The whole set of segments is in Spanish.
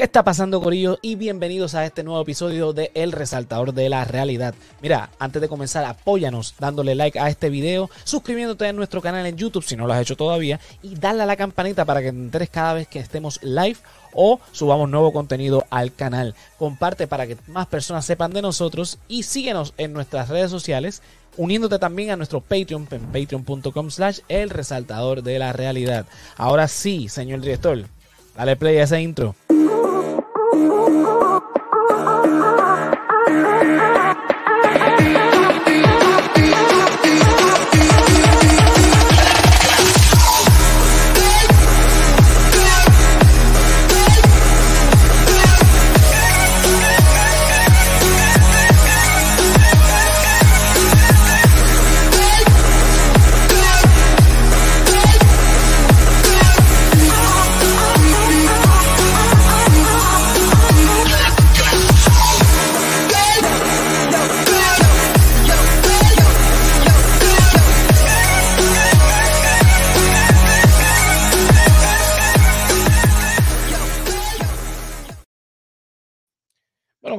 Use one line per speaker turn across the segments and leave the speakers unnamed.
¿Qué está pasando, Corillo? Y bienvenidos a este nuevo episodio de El Resaltador de la Realidad. Mira, antes de comenzar, apóyanos dándole like a este video, suscribiéndote a nuestro canal en YouTube si no lo has hecho todavía y dale a la campanita para que te enteres cada vez que estemos live o subamos nuevo contenido al canal. Comparte para que más personas sepan de nosotros y síguenos en nuestras redes sociales uniéndote también a nuestro Patreon en patreon.com slash el resaltador de la realidad. Ahora sí, señor director, dale play a ese intro.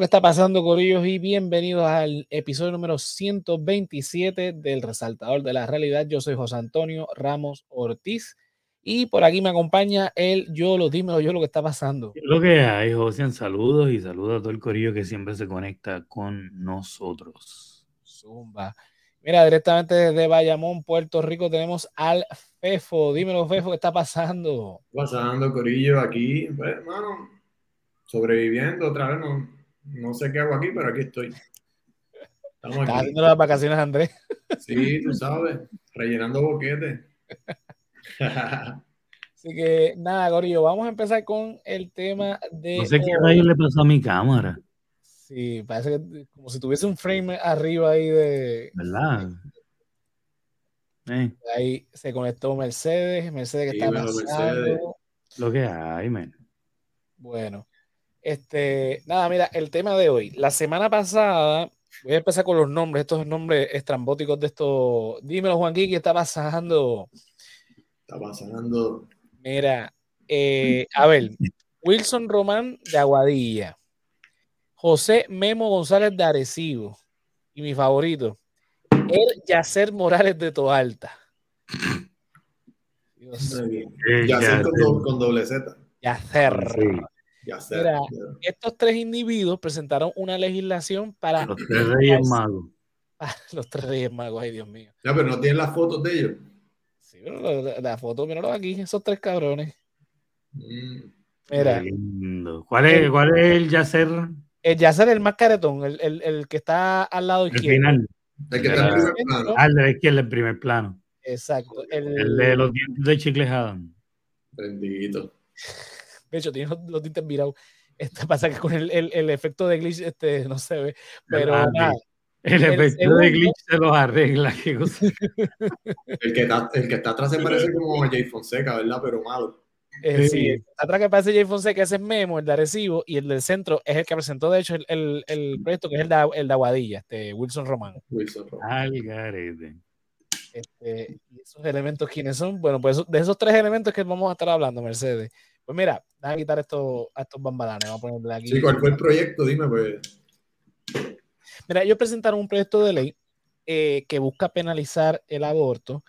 ¿Qué está pasando, Corillos? Y bienvenidos al episodio número 127 del Resaltador de la Realidad. Yo soy José Antonio Ramos Ortiz y por aquí me acompaña el Yolo. Dímelo, yo lo que está pasando.
Lo que hay, José, saludos y saludos a todo el Corillo que siempre se conecta con nosotros.
Zumba. Mira, directamente desde Bayamón, Puerto Rico, tenemos al Fefo. Dímelo, Fefo, ¿qué está pasando?
¿Qué está pasando, Corillo? Aquí, pues, hermano, sobreviviendo otra vez, no no sé qué hago aquí, pero aquí estoy.
Estamos aquí. haciendo las vacaciones, Andrés.
Sí, tú sabes, rellenando boquetes.
Así que nada, Gorillo, vamos a empezar con el tema de.
No sé qué rayo le pasó a mi cámara.
Sí, parece que como si tuviese un frame arriba ahí de.
¿Verdad?
Eh. Ahí se conectó Mercedes, Mercedes que está pasando.
Lo que hay, men.
Bueno, este, nada, mira, el tema de hoy. La semana pasada, voy a empezar con los nombres, estos nombres estrambóticos de estos. Dímelo, Juan ¿qué está pasando?
Está pasando.
Mira, eh, a ver, Wilson Román de Aguadilla, José Memo González de Arecibo, y mi favorito, el Yacer Morales de Toalta.
Yacer con, doble Z.
Yacer. Mira, estos tres individuos presentaron una legislación para.
Los tres reyes magos.
los tres reyes magos, ay Dios mío.
Ya, pero no tienen las fotos de ellos.
Sí, pero la, foto, míralo aquí, esos tres cabrones.
Mm. Mira. ¿Cuál es, el, ¿Cuál es el Yacer?
El Yacer, el más caretón, el, el, el que está al lado izquierdo.
Final. El que está en primer plano. Al de la izquierda, en primer plano.
Exacto.
El, de los dientes de Chicle
Bendito.
De hecho, tiene los, dientes virados. Este, pasa que con el, el, efecto de glitch este, no se ve. Pero nada.
El, efecto de glitch se los arregla.
el, que está, el que está atrás se parece como Jay Fonseca, ¿verdad? Pero malo.
Eh, sí, atrás que parece Jay Fonseca, ese es Memo, el de Arecibo, y el del centro es el que presentó, de hecho, el, el, el proyecto que es el de, el de Aguadilla, este, Wilson Román.
Wilson
Román.
Este, ¿Y esos elementos quiénes son? Bueno, pues de esos tres elementos que vamos a estar hablando, Mercedes. Pues mira, déjame quitar esto, a estos bambalanes. Vamos a ponerle aquí.
Sí, ¿cuál fue el proyecto? Dime, pues.
Mira, ellos presentaron un proyecto de ley eh, que busca penalizar el aborto,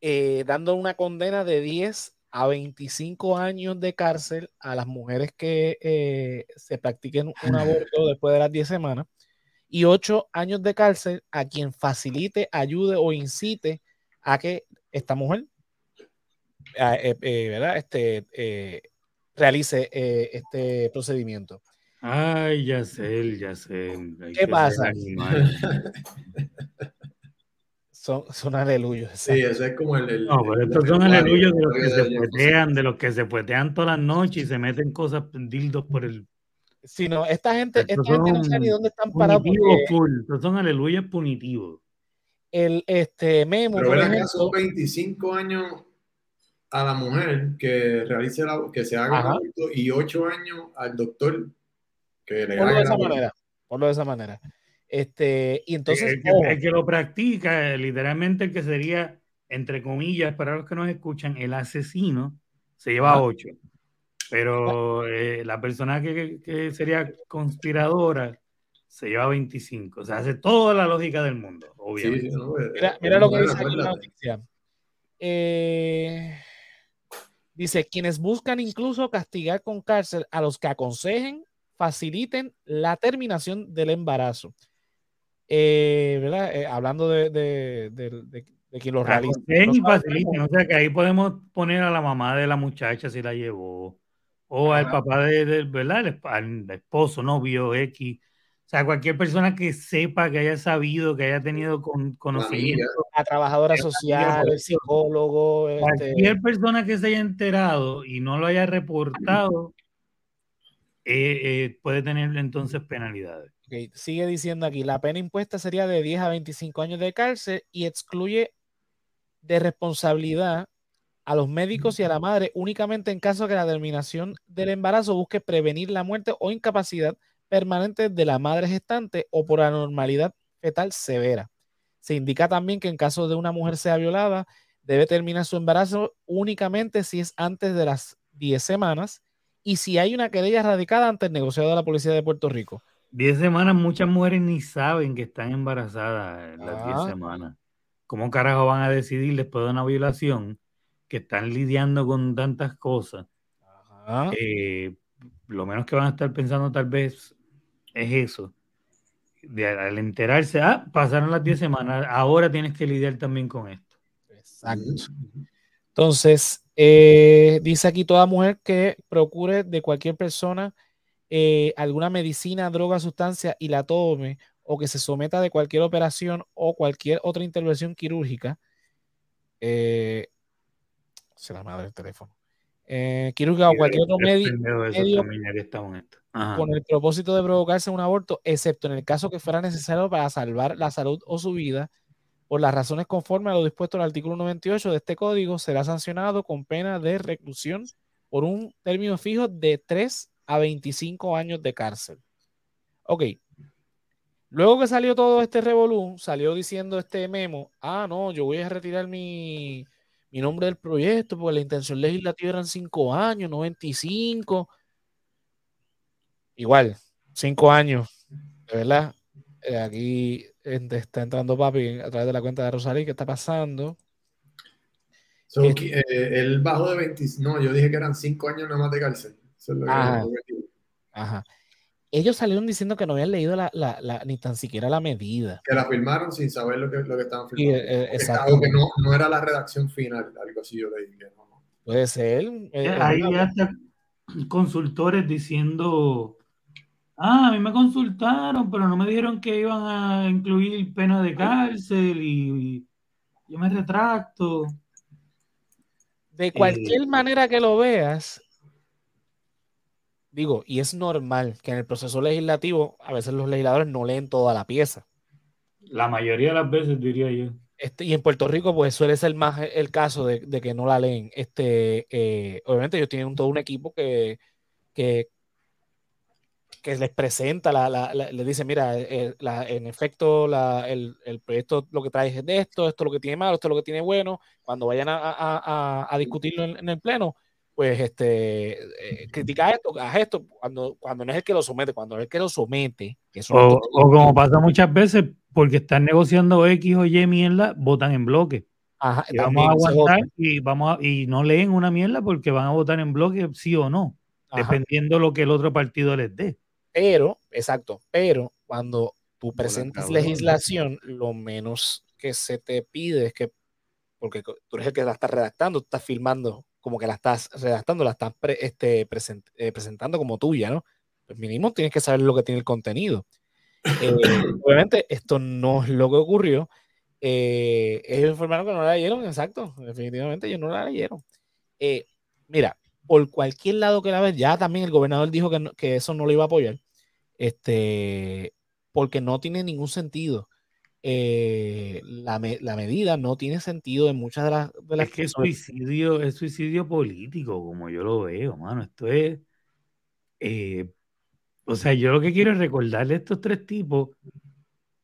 eh, dando una condena de 10 a 25 años de cárcel a las mujeres que eh, se practiquen un aborto después de las 10 semanas y 8 años de cárcel a quien facilite, ayude o incite a que esta mujer ¿verdad? Este, eh, realice este procedimiento.
Ay, ya sé, ya sé.
¿Qué pasa? son, son aleluyos.
Sí, ese es como el.
no, pero estos son aleluyos de los que se puetean, de los que se puetean todas las noches y se meten cosas dildos por el.
Sí, no, esta gente, esta gente no sabe ni dónde están parados.
Estos son aleluyos punitivos.
El este Memo.
Pero por ejemplo, son 25 años a la mujer que realice la, que se haga aborto y ocho años al doctor que le haga
de esa manera. Ponlo de esa manera. Este, y entonces.
El que, lo practica, literalmente el que sería, entre comillas, para los que nos escuchan, el asesino, se lleva ocho. Pero eh, la persona que, que, sería conspiradora se lleva 25. O sea, hace toda la lógica del mundo, obviamente.
Pues, mira, mira lo que dice aquí la noticia. Eh, dice, quienes buscan incluso castigar con cárcel a los que aconsejen, faciliten la terminación del embarazo. Eh, ¿verdad? Eh, hablando de, de, de, de, quien lo realiza.
Y faciliten, o sea que ahí podemos poner a la mamá de la muchacha si la llevó, o al papá de, ¿verdad? Al esposo, novio, X. Sea, cualquier persona que sepa, que haya sabido, que haya tenido con, conocimiento.
La trabajadora social, el psicólogo.
Este cualquier persona que se haya enterado y no lo haya reportado, eh, eh, puede tener entonces penalidades.
Sigue diciendo aquí, la pena impuesta sería de 10 a 25 años de cárcel y excluye de responsabilidad a los médicos y a la madre únicamente en caso que la terminación del embarazo busque prevenir la muerte o incapacidad permanente de la madre gestante o por anormalidad fetal severa. Se indica también que en caso de una mujer sea violada, debe terminar su embarazo únicamente si es antes de las 10 semanas y si hay una querella radicada ante el negociado de la Policía de Puerto Rico.
10 semanas, muchas mujeres ni saben que están embarazadas las 10 ah. semanas. ¿Cómo carajo van a decidir después de una violación que están lidiando con tantas cosas? Eh, lo menos que van a estar pensando tal vez es eso. al enterarse, ah, pasaron las 10 semanas, ahora tienes que lidiar también con esto.
Exacto. Entonces, eh, dice aquí toda mujer que procure de cualquier persona eh, alguna medicina, droga, sustancia y la tome o que se someta de cualquier operación o cualquier otra intervención quirúrgica. Eh, se la madre del teléfono. Eh, quirúrgica o cualquier otro medio, con el propósito de provocarse un aborto, excepto en el caso que fuera necesario para salvar la salud o su vida, por las razones conforme a lo dispuesto en el artículo 98 de este código, será sancionado con pena de reclusión por un término fijo de 3 a 25 años de cárcel. Ok. Luego que salió todo este revolú, salió diciendo este memo, ah, no, yo voy a retirar mi, mi nombre del proyecto porque la intención legislativa eran 5 años, no 25. Igual, 5 años, de verdad. Eh, aquí está entrando papi a través de la cuenta de Rosalí, ¿qué está pasando?
Eh, el bajo de 20, no, yo dije que eran 5 años nada más de cárcel.
Ajá. Ellos salieron diciendo que no habían leído la, la, ni tan siquiera la medida.
Que la firmaron sin saber lo que, lo que estaban firmando. Eh, exacto. que no, no, era la redacción final, algo así yo leí.
Puede ser.
Eh, Ahí hasta consultores diciendo, ah, a mí me consultaron, pero no me dijeron que iban a incluir pena de cárcel y, yo me retracto.
De cualquier eh, manera que lo veas, digo, y es normal que en el proceso legislativo a veces los legisladores no leen toda la pieza.
La mayoría de las veces diría yo.
Este, y en Puerto Rico, pues suele ser más el caso de, que no la leen. Este, eh, obviamente, ellos tienen todo un equipo que, que, les presenta, la, les dice: Mira, eh, en efecto, el, proyecto lo que trae es de esto, esto es lo que tiene malo, esto es lo que tiene bueno. Cuando vayan a, discutirlo en, el Pleno, pues este, eh, critica esto, haz esto, cuando, cuando no es el que lo somete, cuando es el que lo somete.
o, como pasa muchas veces, porque están negociando X o Y mierda, votan en bloque. Ajá, y vamos a aguantar y, vamos y no leen una mierda porque van a votar en bloque sí o no, dependiendo lo que el otro partido les dé.
Pero, exacto, pero cuando tú presentas legislación, lo menos que se te pide es que, porque tú eres el que la está redactando, tú estás filmando como que la estás redactando, la estás este, eh, presentando como tuya, ¿no? Pues mínimo tienes que saber lo que tiene el contenido. Eh, obviamente, esto no es lo que ocurrió. Eh, ellos informaron que no la leyeron, exacto, definitivamente ellos no la leyeron. mira, por cualquier lado que la ves, ya también el gobernador dijo que, que eso no lo iba a apoyar, este, porque no tiene ningún sentido. Eh, la, medida no tiene sentido en muchas de las... De
es que es suicidio, es suicidio político, como yo lo veo, mano. Esto es... Eh, o sea, yo lo que quiero es recordarle a estos tres tipos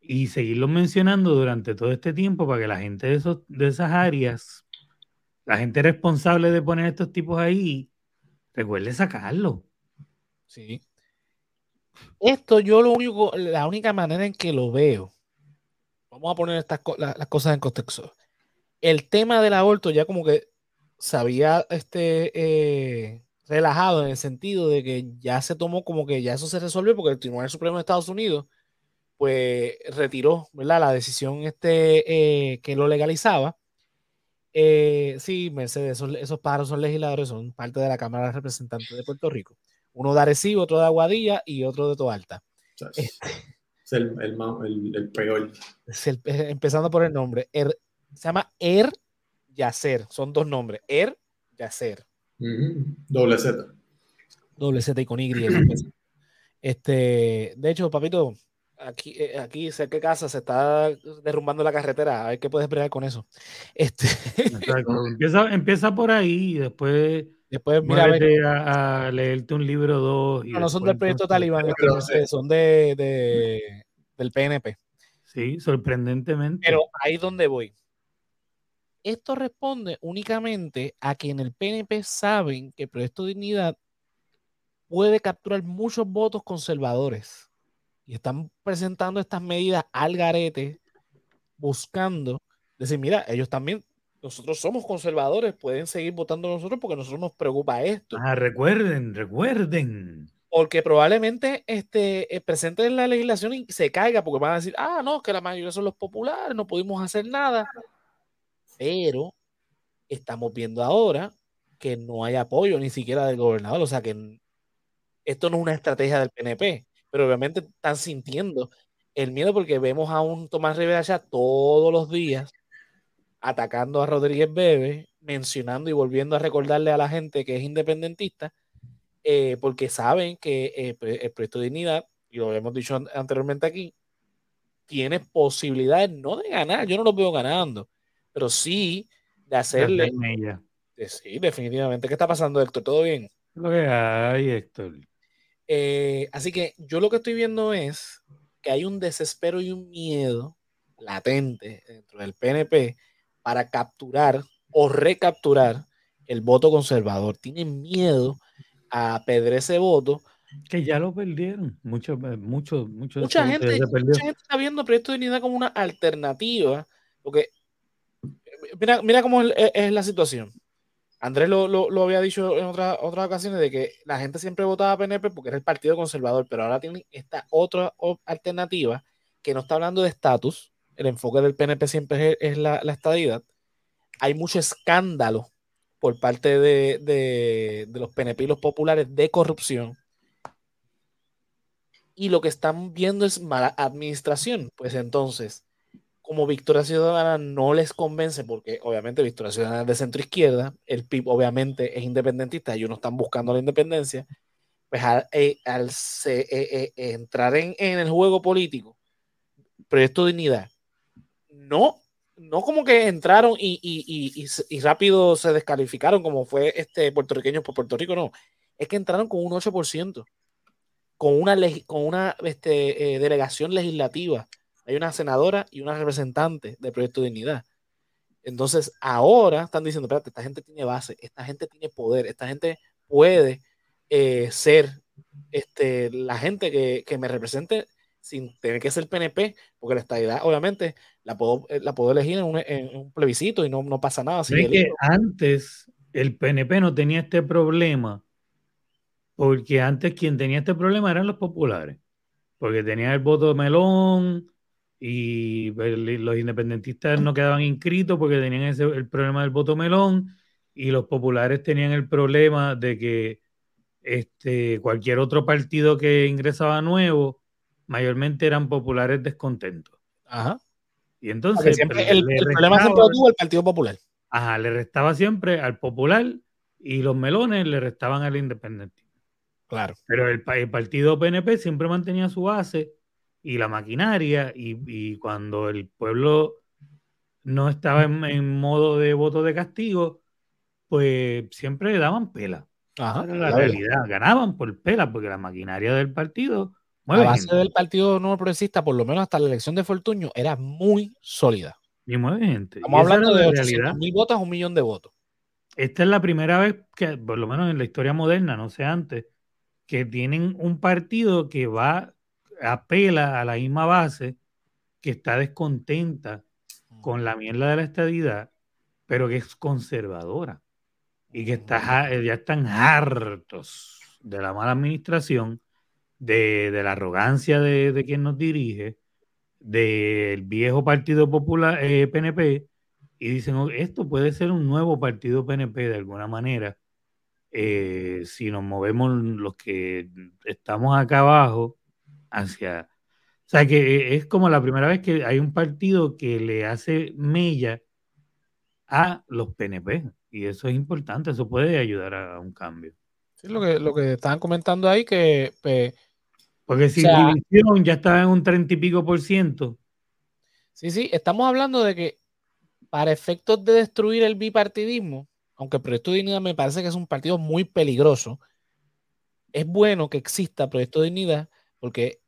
y seguirlos mencionando durante todo este tiempo para que la gente de, esos, de esas áreas, la gente responsable de poner estos tipos ahí, Recuerde sacarlo.
Sí. Esto yo lo único, la única manera en que lo veo, vamos a poner estas las cosas en contexto. El tema del aborto ya como que se había este, eh, relajado en el sentido de que ya se tomó como que ya eso se resolvió porque el Tribunal Supremo de Estados Unidos pues retiró ¿verdad? la decisión este, eh, que lo legalizaba. Eh, sí, Mercedes, esos, esos pájaros son legisladores, son parte de la Cámara de Representantes de Puerto Rico. Uno de Arecibo, otro de Aguadilla y otro de Toalta.
Este es el, el, el, peor.
empezando por el nombre. Er, se llama Er Yacer. Son dos nombres. Er Yacer.
Doble Z.
Doble Z y con Y. este, de hecho, papito, aquí, eh, aquí cerca de casa se está derrumbando la carretera. A ver qué puedes esperar con eso. Este...
empieza, empieza por ahí y después
Después, mira,
a, a, leerte un libro dos.
no, no son del proyecto Talibán, son de, de, del PNP.
Sí, sorprendentemente.
Pero ahí donde voy. Esto responde únicamente a que en el PNP saben que el Proyecto Dignidad puede capturar muchos votos conservadores. Y están presentando estas medidas al garete, buscando decir, mira, ellos también nosotros somos conservadores, pueden seguir votando nosotros porque a nosotros nos preocupa esto.
Ah, recuerden, recuerden.
Porque probablemente este, eh, presenten la legislación y se caiga porque van a decir, ah, no, que la mayoría son los populares, no pudimos hacer nada. Pero estamos viendo ahora que no hay apoyo ni siquiera del gobernador. O sea que esto no es una estrategia del PNP, pero obviamente están sintiendo el miedo porque vemos a un Tomás Rivera ya todos los días atacando a Rodríguez Bebe, mencionando y volviendo a recordarle a la gente que es independentista, eh, porque saben que eh, el proyecto de dignidad, y lo hemos dicho anteriormente aquí, tiene posibilidades no de ganar, yo no lo veo ganando, pero sí de hacerle. sí, definitivamente. ¿Qué está pasando, Héctor? ¿Todo bien?
Lo que hay, Héctor.
Eh, así que yo lo que estoy viendo es que hay un desespero y un miedo latente dentro del PNP para capturar o recapturar el voto conservador. Tienen miedo a perder ese voto.
Que ya lo perdieron. Mucho, eh, mucho, mucho
mucha, gente, mucha gente está viendo el proyecto de unidad como una alternativa. Porque mira, mira cómo es, la situación. Andrés lo, lo, había dicho en otra, otras ocasiones de que la gente siempre votaba PNP porque era el partido conservador, pero ahora tienen esta otra alternativa que no está hablando de estatus, el enfoque del PNP siempre es, la, estadidad, hay mucho escándalo por parte de, los PNP y los populares de corrupción. Y lo que están viendo es mala administración. Pues entonces, como Victoria Ciudadana no les convence, porque obviamente Victoria Ciudadana es de centro izquierda, el PIB obviamente es independentista, ellos no están buscando la independencia, pues al, eh, eh, eh, entrar en, en, el juego político, Proyecto Dignidad, no, no como que entraron y, rápido se descalificaron como fue este puertorriqueño por Puerto Rico, no. Es que entraron con un 8%, con una, con una este, eh, delegación legislativa. Hay una senadora y una representante del Proyecto de Dignidad. Entonces, ahora están diciendo, espérate, esta gente tiene base, esta gente tiene poder, esta gente puede eh, ser este, la gente que, que me represente sin tener que ser PNP, porque la estadidad obviamente la puedo, eh, la puedo elegir en un, plebiscito y no, no pasa nada.
Si que antes el PNP no tenía este problema, porque antes quien tenía este problema eran los populares, porque tenían el voto de melón y pues, los independentistas no quedaban inscritos porque tenían ese, el problema del voto melón y los populares tenían el problema de que este, cualquier otro partido que ingresaba nuevo mayormente eran populares descontentos.
Ajá.
Y entonces.
Siempre, el, problema siempre tuvo el Partido Popular.
Ajá, le restaba siempre al popular y los melones le restaban al independentismo.
Claro.
Pero el, partido PNP siempre mantenía su base y la maquinaria, y, cuando el pueblo no estaba en, modo de voto de castigo, pues siempre le daban pela. Ajá, la realidad. Ganaban por pela, porque la maquinaria del partido
la base del Partido Nuevo Progresista, por lo menos hasta la elección de Fortuño, era muy sólida.
Y mueve gente.
Estamos hablando de 800 mil votos, un millón de votos.
esta es la primera vez que, por lo menos en la historia moderna, no sé antes, que tienen un partido que va, apela a la misma base, que está descontenta con la mierda de la estadidad, pero que es conservadora y que está, ya están hartos de la mala administración, de, la arrogancia de, quien nos dirige, del viejo Partido Popular PNP, eh, y dicen, oh, esto puede ser un nuevo partido PNP de alguna manera, eh, si nos movemos los que estamos acá abajo hacia... O sea, que es como la primera vez que hay un partido que le hace mella a los PNP. Y eso es importante, eso puede ayudar a, un cambio.
Sí, lo que, lo que estaban comentando ahí, que...
Porque si la división ya estaba en un treinta y pico por ciento.
Sí, sí, estamos hablando de que para efectos de destruir el bipartidismo, aunque el Proyecto de Dignidad me parece que es un partido muy peligroso, es bueno que exista Proyecto de Dignidad porque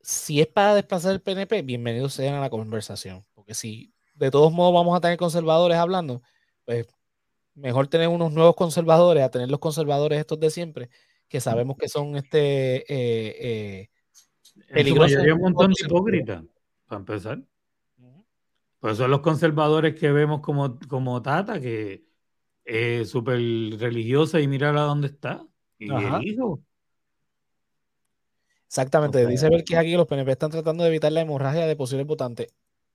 si es para desplazar el PNP, bienvenidos sean a la conversación. Porque si de todos modos vamos a tener conservadores hablando, pues mejor tener unos nuevos conservadores a tener los conservadores estos de siempre, que sabemos que son este eh, eh,
peligrosos. un montón de hipócritas, para empezar. Por eso los conservadores que vemos como, como Tata, que es súper religiosa y mira a dónde está. Y el hijo.
Exactamente. Dice que aquí los PNP están tratando de evitar la hemorragia de posibles votantes.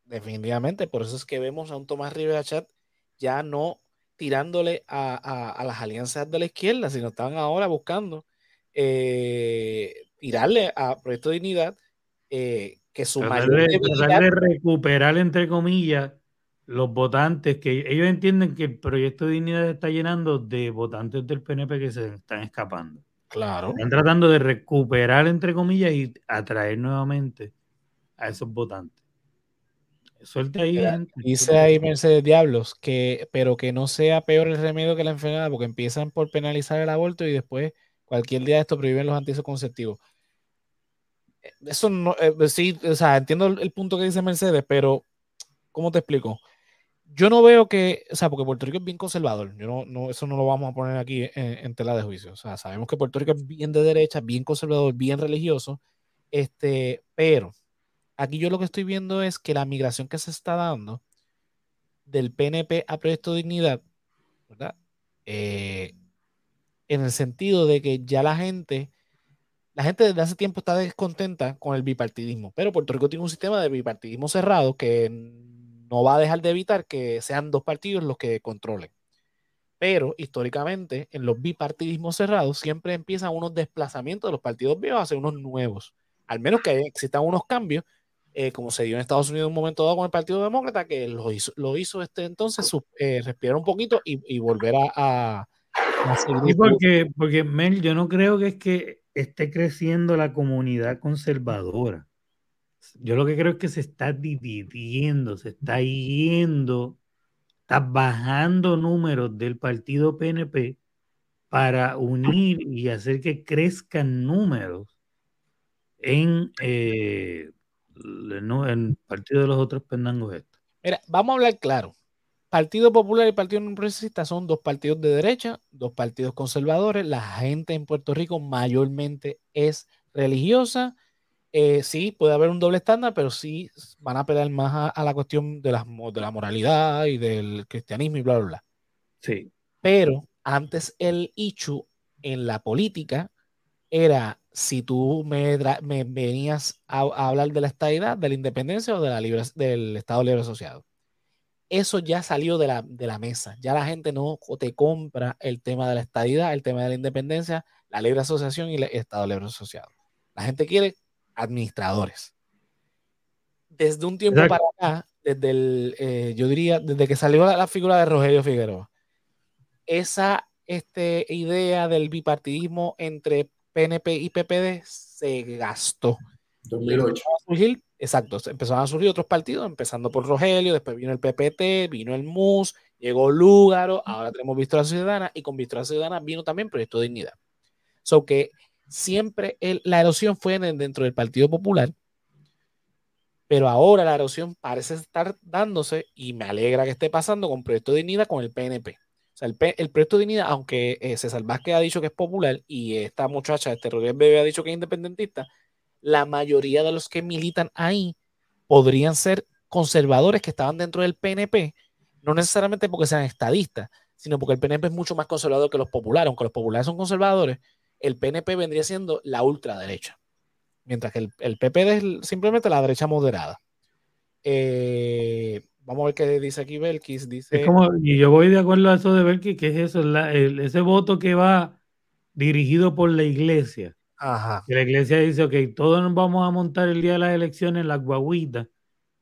Definitivamente. Por eso es que vemos a un Tomás Rivera Chat ya no tirándole a, las alianzas de la izquierda, sino estaban ahora buscando eh, tirarle a Proyecto de Dignidad eh, que su
mayor de, recuperar, entre comillas, los votantes que ellos entienden que el Proyecto de Dignidad está llenando de votantes del PNP que se están escapando.
Claro.
Están tratando de recuperar, entre comillas, y atraer nuevamente a esos votantes. Suelta ahí.
Dice ahí Mercedes Diablos, que, pero que no sea peor el remedio que la enfermedad, porque empiezan por penalizar el aborto y después cualquier día de esto prohíben los anticonceptivos. Eso no, eh, sí, o sea, entiendo el, punto que dice Mercedes, pero ¿cómo te explico? Yo no veo que, o sea, porque Puerto Rico es bien conservador, yo no, no eso no lo vamos a poner aquí en, tela de juicio, o sea, sabemos que Puerto Rico es bien de derecha, bien conservador, bien religioso, este, pero Aquí yo lo que estoy viendo es que la migración que se está dando del PNP a Proyecto Dignidad. Eh, en el sentido de que ya la gente, la gente desde hace tiempo está descontenta con el bipartidismo, pero Puerto Rico tiene un sistema de bipartidismo cerrado que no va a dejar de evitar que sean dos partidos los que controlen. Pero históricamente, en los bipartidismos cerrados siempre empiezan unos desplazamientos de los partidos viejos hacia unos nuevos. Al menos que existan unos cambios eh, como se dio en Estados Unidos en un momento dado con el Partido Demócrata, que lo hizo, lo hizo este entonces eh, respirar un poquito y, volver a,
seguir. porque, porque Mel, yo no creo que es que esté creciendo la comunidad conservadora. Yo lo que creo es que se está dividiendo, se está yendo, está bajando números del partido PNP para unir y hacer que crezcan números en eh, no, el partido de los otros pendangos esto.
Mira, vamos a hablar claro. Partido Popular y Partido No Progresista son dos partidos de derecha, dos partidos conservadores. La gente en Puerto Rico mayormente es religiosa. Eh, sí, puede haber un doble estándar, pero sí van a pelear más a, la cuestión de la, de la moralidad y del cristianismo y bla, bla, bla.
Sí.
Pero antes el Ichu en la política era si tú me, venías a, hablar de la estadidad, de la independencia o de la libre, del Estado Libre Asociado. Eso ya salió de la, mesa. Ya la gente no te compra el tema de la estadidad, el tema de la independencia, la libre asociación y el Estado Libre Asociado. La gente quiere administradores. Desde un tiempo para acá, desde el, eh, yo diría, desde que salió la, figura de Rogelio Figueroa, esa este, idea del bipartidismo entre PNP y PPD se gastó.
2008.
exacto, empezaron a surgir otros partidos, empezando por Rogelio, después vino el PPT, vino el MUS, llegó Lúgaro, ahora tenemos Victoria Ciudadana y con Victoria Ciudadana vino también Proyecto de Dignidad. So que siempre la erosión fue dentro del Partido Popular, pero ahora la erosión parece estar dándose y me alegra que esté pasando con Proyecto de Dignidad con el PNP. Sea, el, proyecto de dignidad, aunque eh, César Vázquez ha dicho que es popular y esta muchacha, este Rodríguez Bebe, ha dicho que es independentista, la mayoría de los que militan ahí podrían ser conservadores que estaban dentro del PNP, no necesariamente porque sean estadistas, sino porque el PNP es mucho más conservador que los populares. Aunque los populares son conservadores, el PNP vendría siendo la ultraderecha, mientras que el, el PP es simplemente la derecha moderada. Eh, vamos a ver qué dice aquí Belkis. Dice,
y yo voy de acuerdo a eso de Belkis, que es eso, ese voto que va dirigido por la iglesia.
Ajá.
Que la iglesia dice, ok, todos nos vamos a montar el día de las elecciones en las guaguitas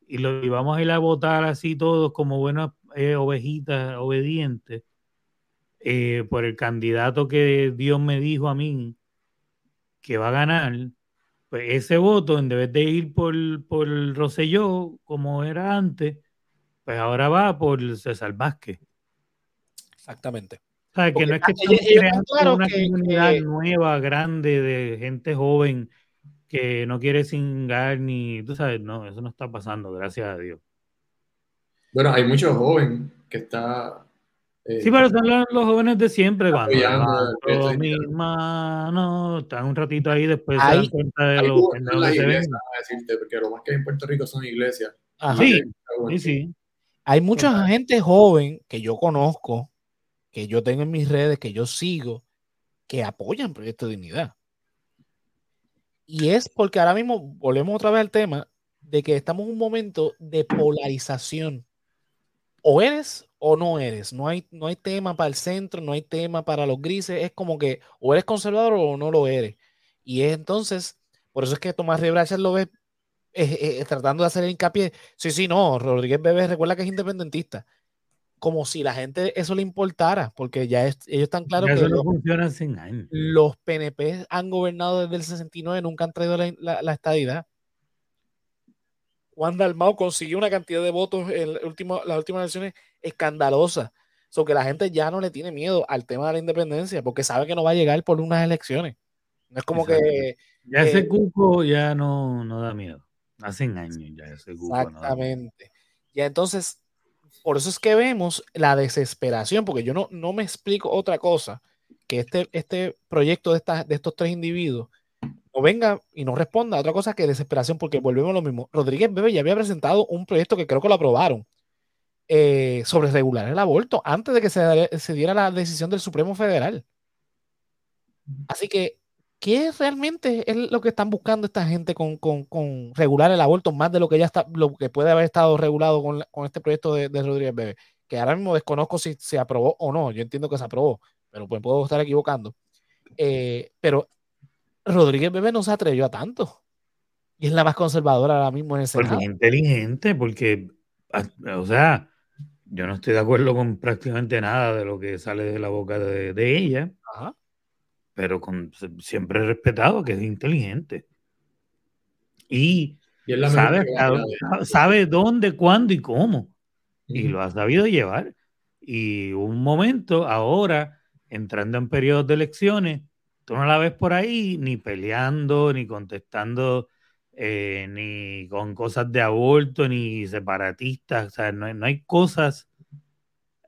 y, lo, y vamos a ir a votar así todos como buenas eh, ovejitas obedientes eh, por el candidato que Dios me dijo a mí que va a ganar, pues ese voto, en vez de ir por, por Rosselló, como era antes, pues ahora va por César Vázquez.
Exactamente.
O sea, que no es que estamos creando una comunidad nueva, grande, de gente joven que no quiere singar ni, tú sabes, no, eso no está pasando, gracias a Dios.
Bueno, hay muchos jóvenes que está
eh, sí, pero son los, jóvenes de siempre, cuando mis manos, están un ratito ahí, después
se dan cuenta de lo que se ven. decirte, porque lo más que hay en Puerto Rico son iglesias.
Sí, sí, sí.
Hay mucha gente joven que yo conozco, que yo tengo en mis redes, que yo sigo, que apoyan Proyecto de Dignidad. Y es porque ahora mismo volvemos otra vez al tema de que estamos en un momento de polarización. O eres o no eres. No hay, no hay tema para el centro, no hay tema para los grises. Es como que o eres conservador o no lo eres. Y es entonces, por eso es que Tomás Rebracha lo ve tratando de hacer el hincapié. Sí, sí, no, Rodríguez Bebé recuerda que es independentista. Como si la gente eso le importara, porque ya ellos están claros
que no sin
los PNP han gobernado desde el 69, nunca han traído la, la estadidad. Juan Dalmau consiguió una cantidad de votos en las últimas elecciones escandalosas. So que la gente ya no le tiene miedo al tema de la independencia porque sabe que no va a llegar por unas elecciones. No es como que.
Ya ese cuco ya no, no da miedo. Hace años ya ese cuco.
Exactamente. ya entonces, por eso es que vemos la desesperación, porque yo no, no me explico otra cosa que este, este proyecto de, de estos tres individuos o venga y no responda a otra cosa que desesperación, porque volvemos a lo mismo. Rodríguez Bebe ya había presentado un proyecto que creo que lo aprobaron eh, sobre regular el aborto antes de que se, diera la decisión del Supremo Federal. Así que, ¿qué realmente es lo que están buscando esta gente con, regular el aborto más de lo que ya está, lo que puede haber estado regulado con, este proyecto de, Rodríguez Bebe? Que ahora mismo desconozco si se aprobó o no. Yo entiendo que se aprobó, pero pues puedo estar equivocando. Eh, pero Rodríguez Bebe no se atrevió a tanto. Y es la más conservadora ahora mismo en el
Senado. Porque es inteligente, porque, ah, o sea, yo no estoy de acuerdo con prácticamente nada de lo que sale de la boca de, ella, pero con, siempre he respetado que es inteligente. Y, sabe, sabe dónde, cuándo y cómo. Y lo ha sabido llevar. Y un momento, ahora, entrando en periodos de elecciones, Tú no la ves por ahí ni peleando, ni contestando, eh, ni con cosas de aborto, ni separatistas. O sea, no, hay cosas.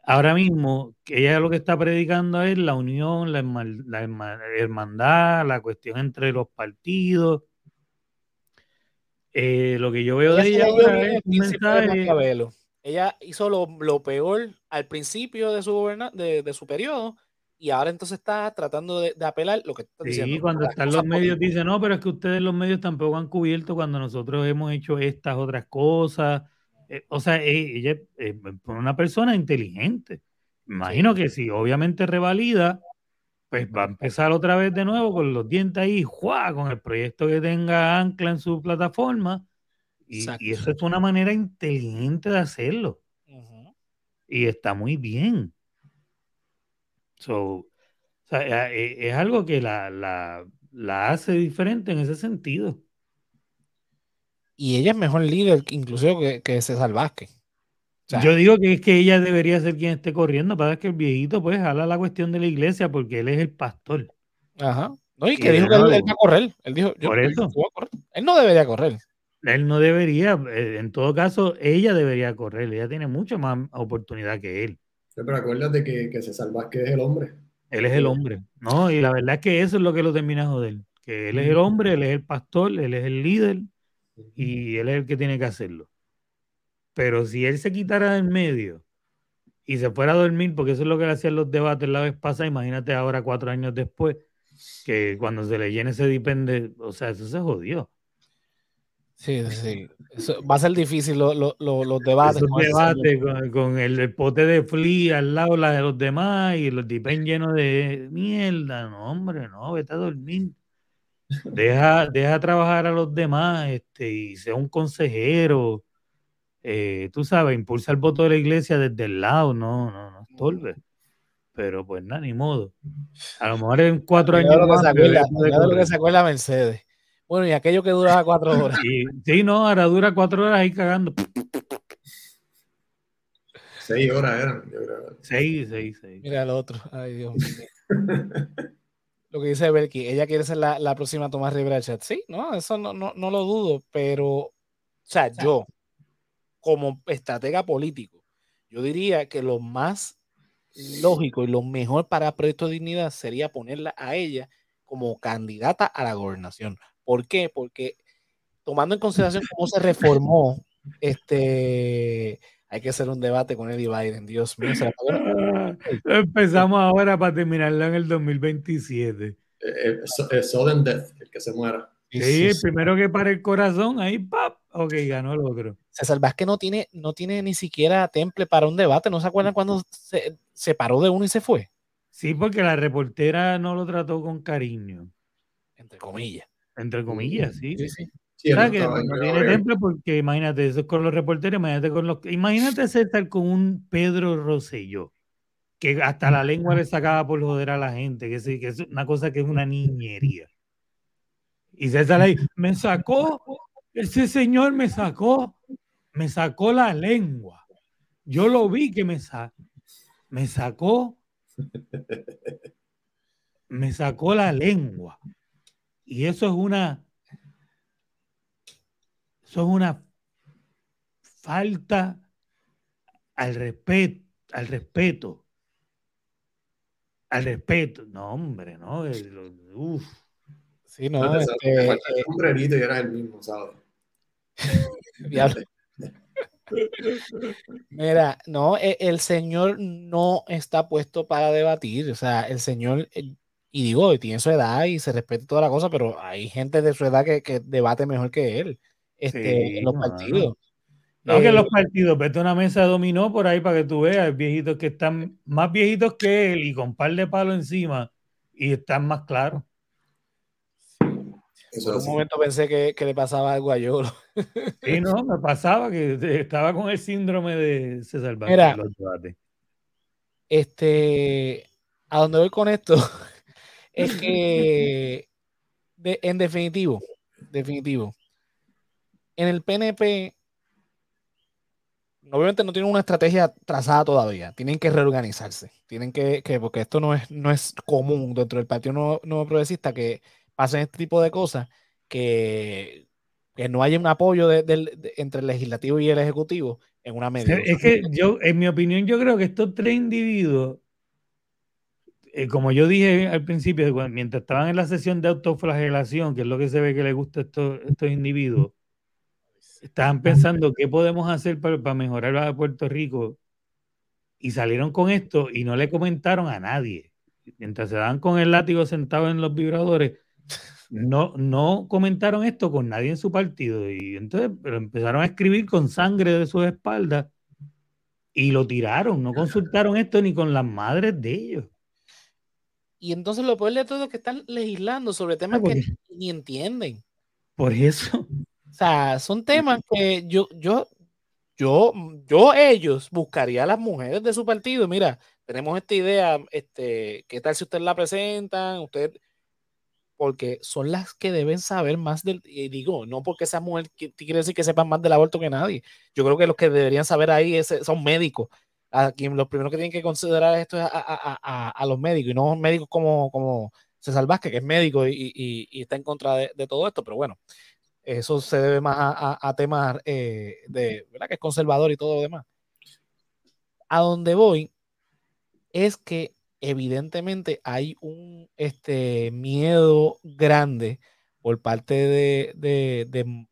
Ahora mismo, ella lo que está predicando es la unión, la, hermandad, la cuestión entre los partidos. Eh, lo que yo veo de ella es un mensaje.
Ella hizo lo, peor al principio de su, de, de su periodo y ahora entonces está tratando de, apelar lo que está diciendo.
Sí, cuando están los medios dicen, no, pero es que ustedes los medios tampoco han cubierto cuando nosotros hemos hecho estas otras cosas. Eh, o sea, e, ella es una persona inteligente. Imagino que si obviamente revalida, pues va a empezar otra vez de nuevo con los dientes ahí, ¡juá! con el proyecto que tenga ancla en su plataforma. Y, eso es una manera inteligente de hacerlo. Y está muy bien. So, eh, eh, es algo que la, hace diferente en ese sentido.
Y ella es mejor líder, incluso que, que César Vázquez.
Yo digo que es que ella debería ser quien esté corriendo, para que el viejito pues habla la cuestión de la iglesia porque él es el pastor.
Ajá. No, y que dijo que él, va a correr. Él dijo,
por eso.
Él no debería correr.
Él no debería, eh, en todo caso, ella debería correr. Ella tiene mucha más oportunidad que él.
Pero acuérdate que, que se salva que es el hombre.
Él es el hombre, ¿no? Y la verdad es que eso es lo que lo termina joder. Que él es el hombre, él es el pastor, él es el líder y él es el que tiene que hacerlo. Pero si él se quitara del medio y se fuera a dormir, porque eso es lo que le hacían los debates la vez pasada, imagínate ahora cuatro años después, que cuando se le llene ese depende, o sea, eso se jodió.
Sí, sí. va a ser difícil los debates.
Con, debate con, el, pote de fli al lado la de los demás y los dipen llenos de mierda. No, hombre, no, vete a dormir. Deja, deja trabajar a los demás este, y sea un consejero. Eh, tú sabes, impulsa el voto de la iglesia desde el lado, no, no, no estorbe. Pero pues nada, ni modo. A lo mejor en cuatro años.
Lo que, que sacó la Mercedes. Bueno, y aquello que duraba cuatro horas.
Sí, no, ahora dura cuatro horas ahí cagando.
Seis horas eran,
Seis, seis, seis.
Mira el otro. Ay, Dios mío. lo que dice Belki, ella quiere ser la, próxima Tomás Rivera chat. Sí, no, eso no, no, no, lo dudo, pero, o sea, yo, como estratega político, yo diría que lo más lógico y lo mejor para Proyecto de Dignidad sería ponerla a ella como candidata a la gobernación. ¿Por qué? Porque tomando en consideración cómo se reformó, este, hay que hacer un debate con Eddie Biden, Dios mío.
Empezamos ahora para terminarlo en el 2027. Eh,
eh, eh, sudden death, el que se muera.
Sí, el primero que para el corazón, ahí ¡pap! Ok, ganó el otro.
César Vázquez no tiene, no tiene ni siquiera temple para un debate. ¿No se acuerdan cuando se, se paró de uno y se fue?
Sí, porque la reportera no lo trató con cariño.
Entre comillas.
Entre comillas, sí. sí, sí. No, tiene ejemplo porque imagínate, eso es con los reporteros, imagínate con los. Imagínate César con un Pedro Rosselló, que hasta la lengua le sacaba por joder a la gente, que, que es una cosa que es una niñería. Y César ahí, me sacó, ese señor me sacó, me sacó la lengua. Yo lo vi que me, me sacó, me sacó la lengua. Y eso es una, eso es una falta al respeto, al respeto, al respeto. No, hombre, no. Uf.
Sí, no. este,
un sombrerito y era el mismo, ¿sabes?
Mira, no, e, el señor no está puesto para debatir. O sea, el señor, eh, y digo, tiene su edad y se respeta toda la cosa, pero hay gente de su edad que, debate mejor que él este, en los partidos.
No, que en los eh, partidos, vete a una mesa de dominó por ahí para que tú veas viejitos que están más viejitos que él y con par de palo encima y están más claros.
Por un momento pensé que, le pasaba algo a Yolo.
Sí, no, me pasaba que estaba con el síndrome de César
Mira, este, a dónde voy con esto es que, en definitivo, definitivo, en el PNP, obviamente no tienen una estrategia trazada todavía, tienen que reorganizarse, tienen que, porque esto no es, no es común dentro del Partido Nuevo, Progresista que pasen este tipo de cosas, que, no haya un apoyo entre el legislativo y el ejecutivo en una medida.
Es que yo, en mi opinión, yo creo que estos tres individuos eh, como yo dije al principio, mientras estaban en la sesión de autoflagelación, que es lo que se ve que le gusta a estos, estos individuos, estaban pensando qué podemos hacer para, mejorar a Puerto Rico y salieron con esto y no le comentaron a nadie. Mientras se daban con el látigo sentado en los vibradores, no, no comentaron esto con nadie en su partido. Y entonces pero empezaron a escribir con sangre de sus espaldas y lo tiraron. No consultaron esto ni con las madres de ellos.
Y entonces lo peor de todo es que están legislando sobre temas ah, que ni, entienden.
Por eso.
O sea, son temas que yo, yo, yo, yo, ellos buscaría a las mujeres de su partido. Mira, tenemos esta idea, este, ¿qué tal si ustedes la presentan? Usted, porque son las que deben saber más del, y digo, no porque esa mujer quiere decir que sepan más del aborto que nadie. Yo creo que los que deberían saber ahí son médicos a quien los primeros que tienen que considerar esto es a, los médicos y no médicos como, como César Vázquez, que es médico y, está en contra de, todo esto, pero bueno, eso se debe más a, temas eh, de, ¿verdad? Que es conservador y todo lo demás. A donde voy es que evidentemente hay un este, miedo grande por parte de, de,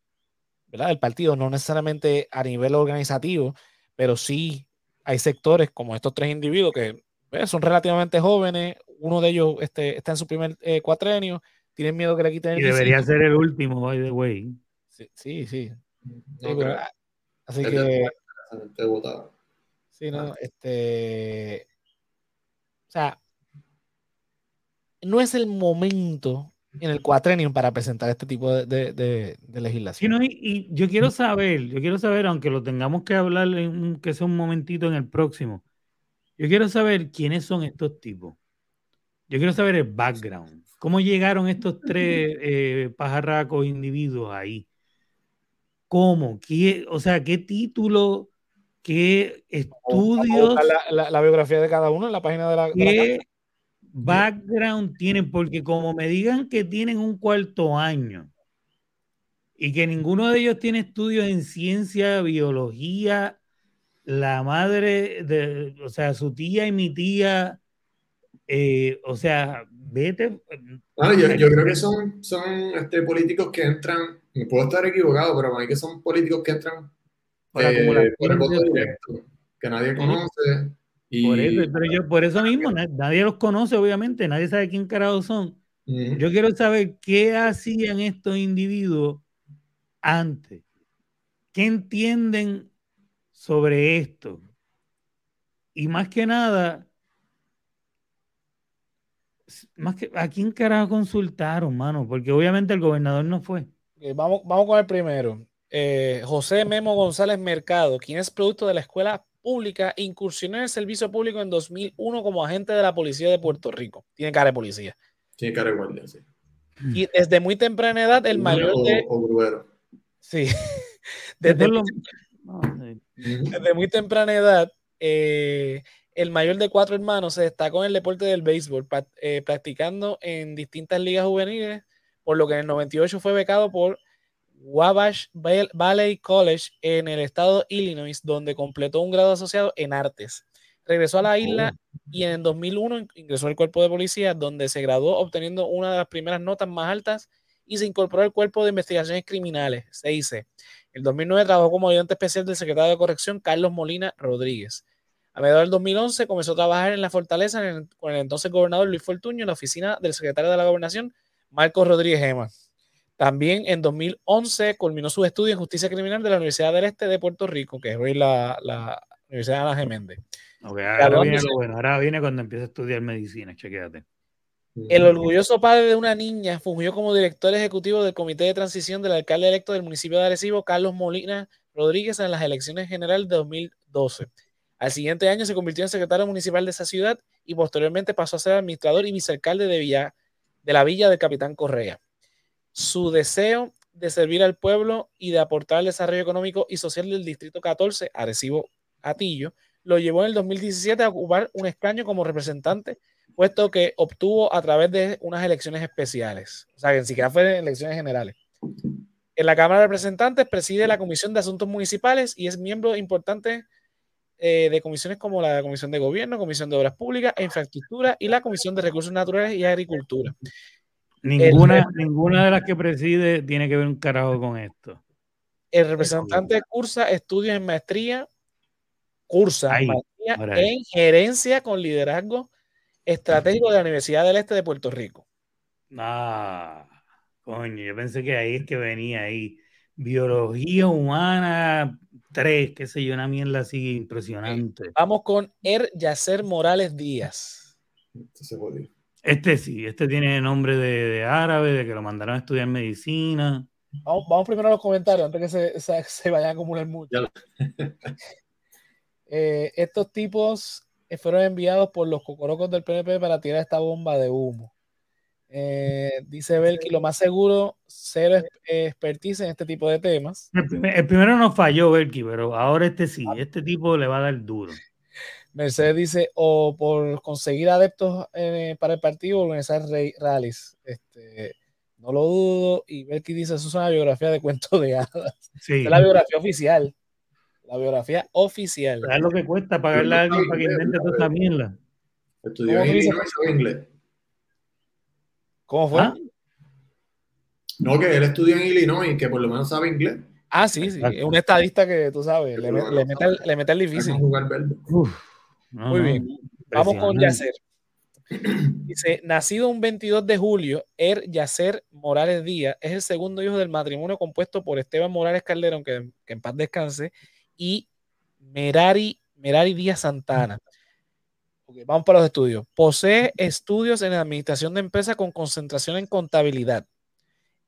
¿verdad? del partido, no necesariamente a nivel organizativo, pero sí hay sectores como estos tres individuos que son relativamente jóvenes, uno de ellos este, está en su primer eh, cuatrenio, tienen miedo que le quiten
el Y debería ser el último, by the way.
Sí, sí. sí. así que... Sí, no, este... O sea, no es el momento en el cuatrenio para presentar este tipo de, legislación.
y, yo quiero saber, yo quiero saber, aunque lo tengamos que hablar en que sea un momentito en el próximo, yo quiero saber quiénes son estos tipos. Yo quiero saber el background. ¿Cómo llegaron estos tres eh, pajarracos individuos ahí? ¿Cómo? ¿Qué, o sea, ¿qué título, qué estudios?
La, biografía de cada uno en la página de la, ¿Qué
background tienen? Porque como me digan que tienen un cuarto año y que ninguno de ellos tiene estudios en ciencia, biología, la madre, de, o sea, su tía y mi tía eh, o sea, vete.
Ah, yo, yo, creo que son, son este, políticos que entran, me puedo estar equivocado, pero para mí que son políticos que entran eh, por el voto directo, que nadie conoce. Y...
Por, eso, pero yo, por eso mismo, nadie los conoce, obviamente, nadie sabe quién carajo son. Yo quiero saber qué hacían estos individuos antes. ¿Qué entienden sobre esto? Y más que nada, más que, ¿a quién carajo consultaron, mano? Porque obviamente el gobernador no fue.
vamos, vamos con el primero. Eh, José Memo González Mercado, quien es producto de la escuela pública, incursionó en el servicio público en 2001 como agente de la policía de Puerto Rico. Tiene cara de policía.
Tiene cara de guardia, sí.
Y desde muy temprana edad, el mayor de.
O,
Sí. Desde, muy, desde muy temprana edad, eh, el mayor de cuatro hermanos se destacó en el deporte del béisbol, eh, practicando en distintas ligas juveniles, por lo que en el 98 fue becado por Wabash Valley College en el estado de Illinois, donde completó un grado asociado en artes. Regresó a la isla y en 2001 ingresó al cuerpo de policía, donde se graduó obteniendo una de las primeras notas más altas y se incorporó al cuerpo de investigaciones criminales, CIC. En 2009 trabajó como ayudante especial del secretario de corrección Carlos Molina Rodríguez. A mediados del 2011 comenzó a trabajar en la fortaleza con el entonces gobernador Luis Fortuño en la oficina del secretario de la gobernación, Marcos Rodríguez Gema. También en 2011 culminó sus estudios en justicia criminal de la Universidad del Este de Puerto Rico, que es hoy la, Universidad de Ana Geméndez.
ahora, viene bueno, ahora viene cuando empieza a estudiar medicina, chequéate.
El orgulloso padre de una niña fungió como director ejecutivo del comité de transición del alcalde electo del municipio de Arecibo, Carlos Molina Rodríguez, en las elecciones generales de 2012. Al siguiente año se convirtió en secretario municipal de esa ciudad y posteriormente pasó a ser administrador y vicealcalde de, Villa, de la villa del Capitán Correa. Su deseo de servir al pueblo y de aportar al desarrollo económico y social del Distrito 14, Arecibo Atillo, lo llevó en el 2017 a ocupar un escaño como representante, puesto que obtuvo a través de unas elecciones especiales. O sea, que ni siquiera fue elecciones generales. En la Cámara de Representantes preside la Comisión de Asuntos Municipales y es miembro importante eh, de comisiones como la Comisión de Gobierno, Comisión de Obras Públicas e Infraestructura y la Comisión de Recursos Naturales y Agricultura.
Ninguna, ninguna de las que preside tiene que ver un carajo con esto.
El representante cursa estudios en maestría, cursa maestría en gerencia con liderazgo estratégico de la Universidad del Este de Puerto Rico.
Ah, coño, yo pensé que ahí es que venía ahí. Biología humana, tres, qué sé yo, una mierda así impresionante.
Vamos con Er Yacer Morales Díaz.
Este sí, este tiene nombre de, árabe, de que lo mandaron a estudiar medicina.
Vamos, primero a los comentarios antes que se, se, se vayan a acumular mucho. Eh, estos tipos fueron enviados por los cocorocos del PNP para tirar esta bomba de humo. Eh, dice Belki, lo más seguro, cero expertise en este tipo de temas.
El, primero no falló, Belki, pero ahora este sí, este tipo le va a dar duro.
Mercedes dice, o por conseguir adeptos eh, para el partido, organizar rallies. Este, no lo dudo. Y Belki dice, eso es una biografía de cuentos de hadas. es la biografía oficial. La biografía oficial.
¿Sabes lo que cuesta pagarle a alguien para que invente toda esta mierda?
Estudió en inglés.
¿Cómo fue?
¿Ah?
No, que él estudió en Illinois y que por lo menos sabe inglés.
Ah, sí, sí. Es un estadista que tú sabes, le, le, le mete, el, le mete el difícil.
Jugar verde.
Uf, no,
Muy
no,
bien. Vamos con. Yacer. Dice, nacido un 22 de julio, Er Yacer Morales Díaz es el segundo hijo del matrimonio compuesto por Esteban Morales Calderón, que, que en paz descanse, y Merari, Merari Díaz Santana. Vamos para los estudios. Posee estudios en administración de empresas con concentración en contabilidad.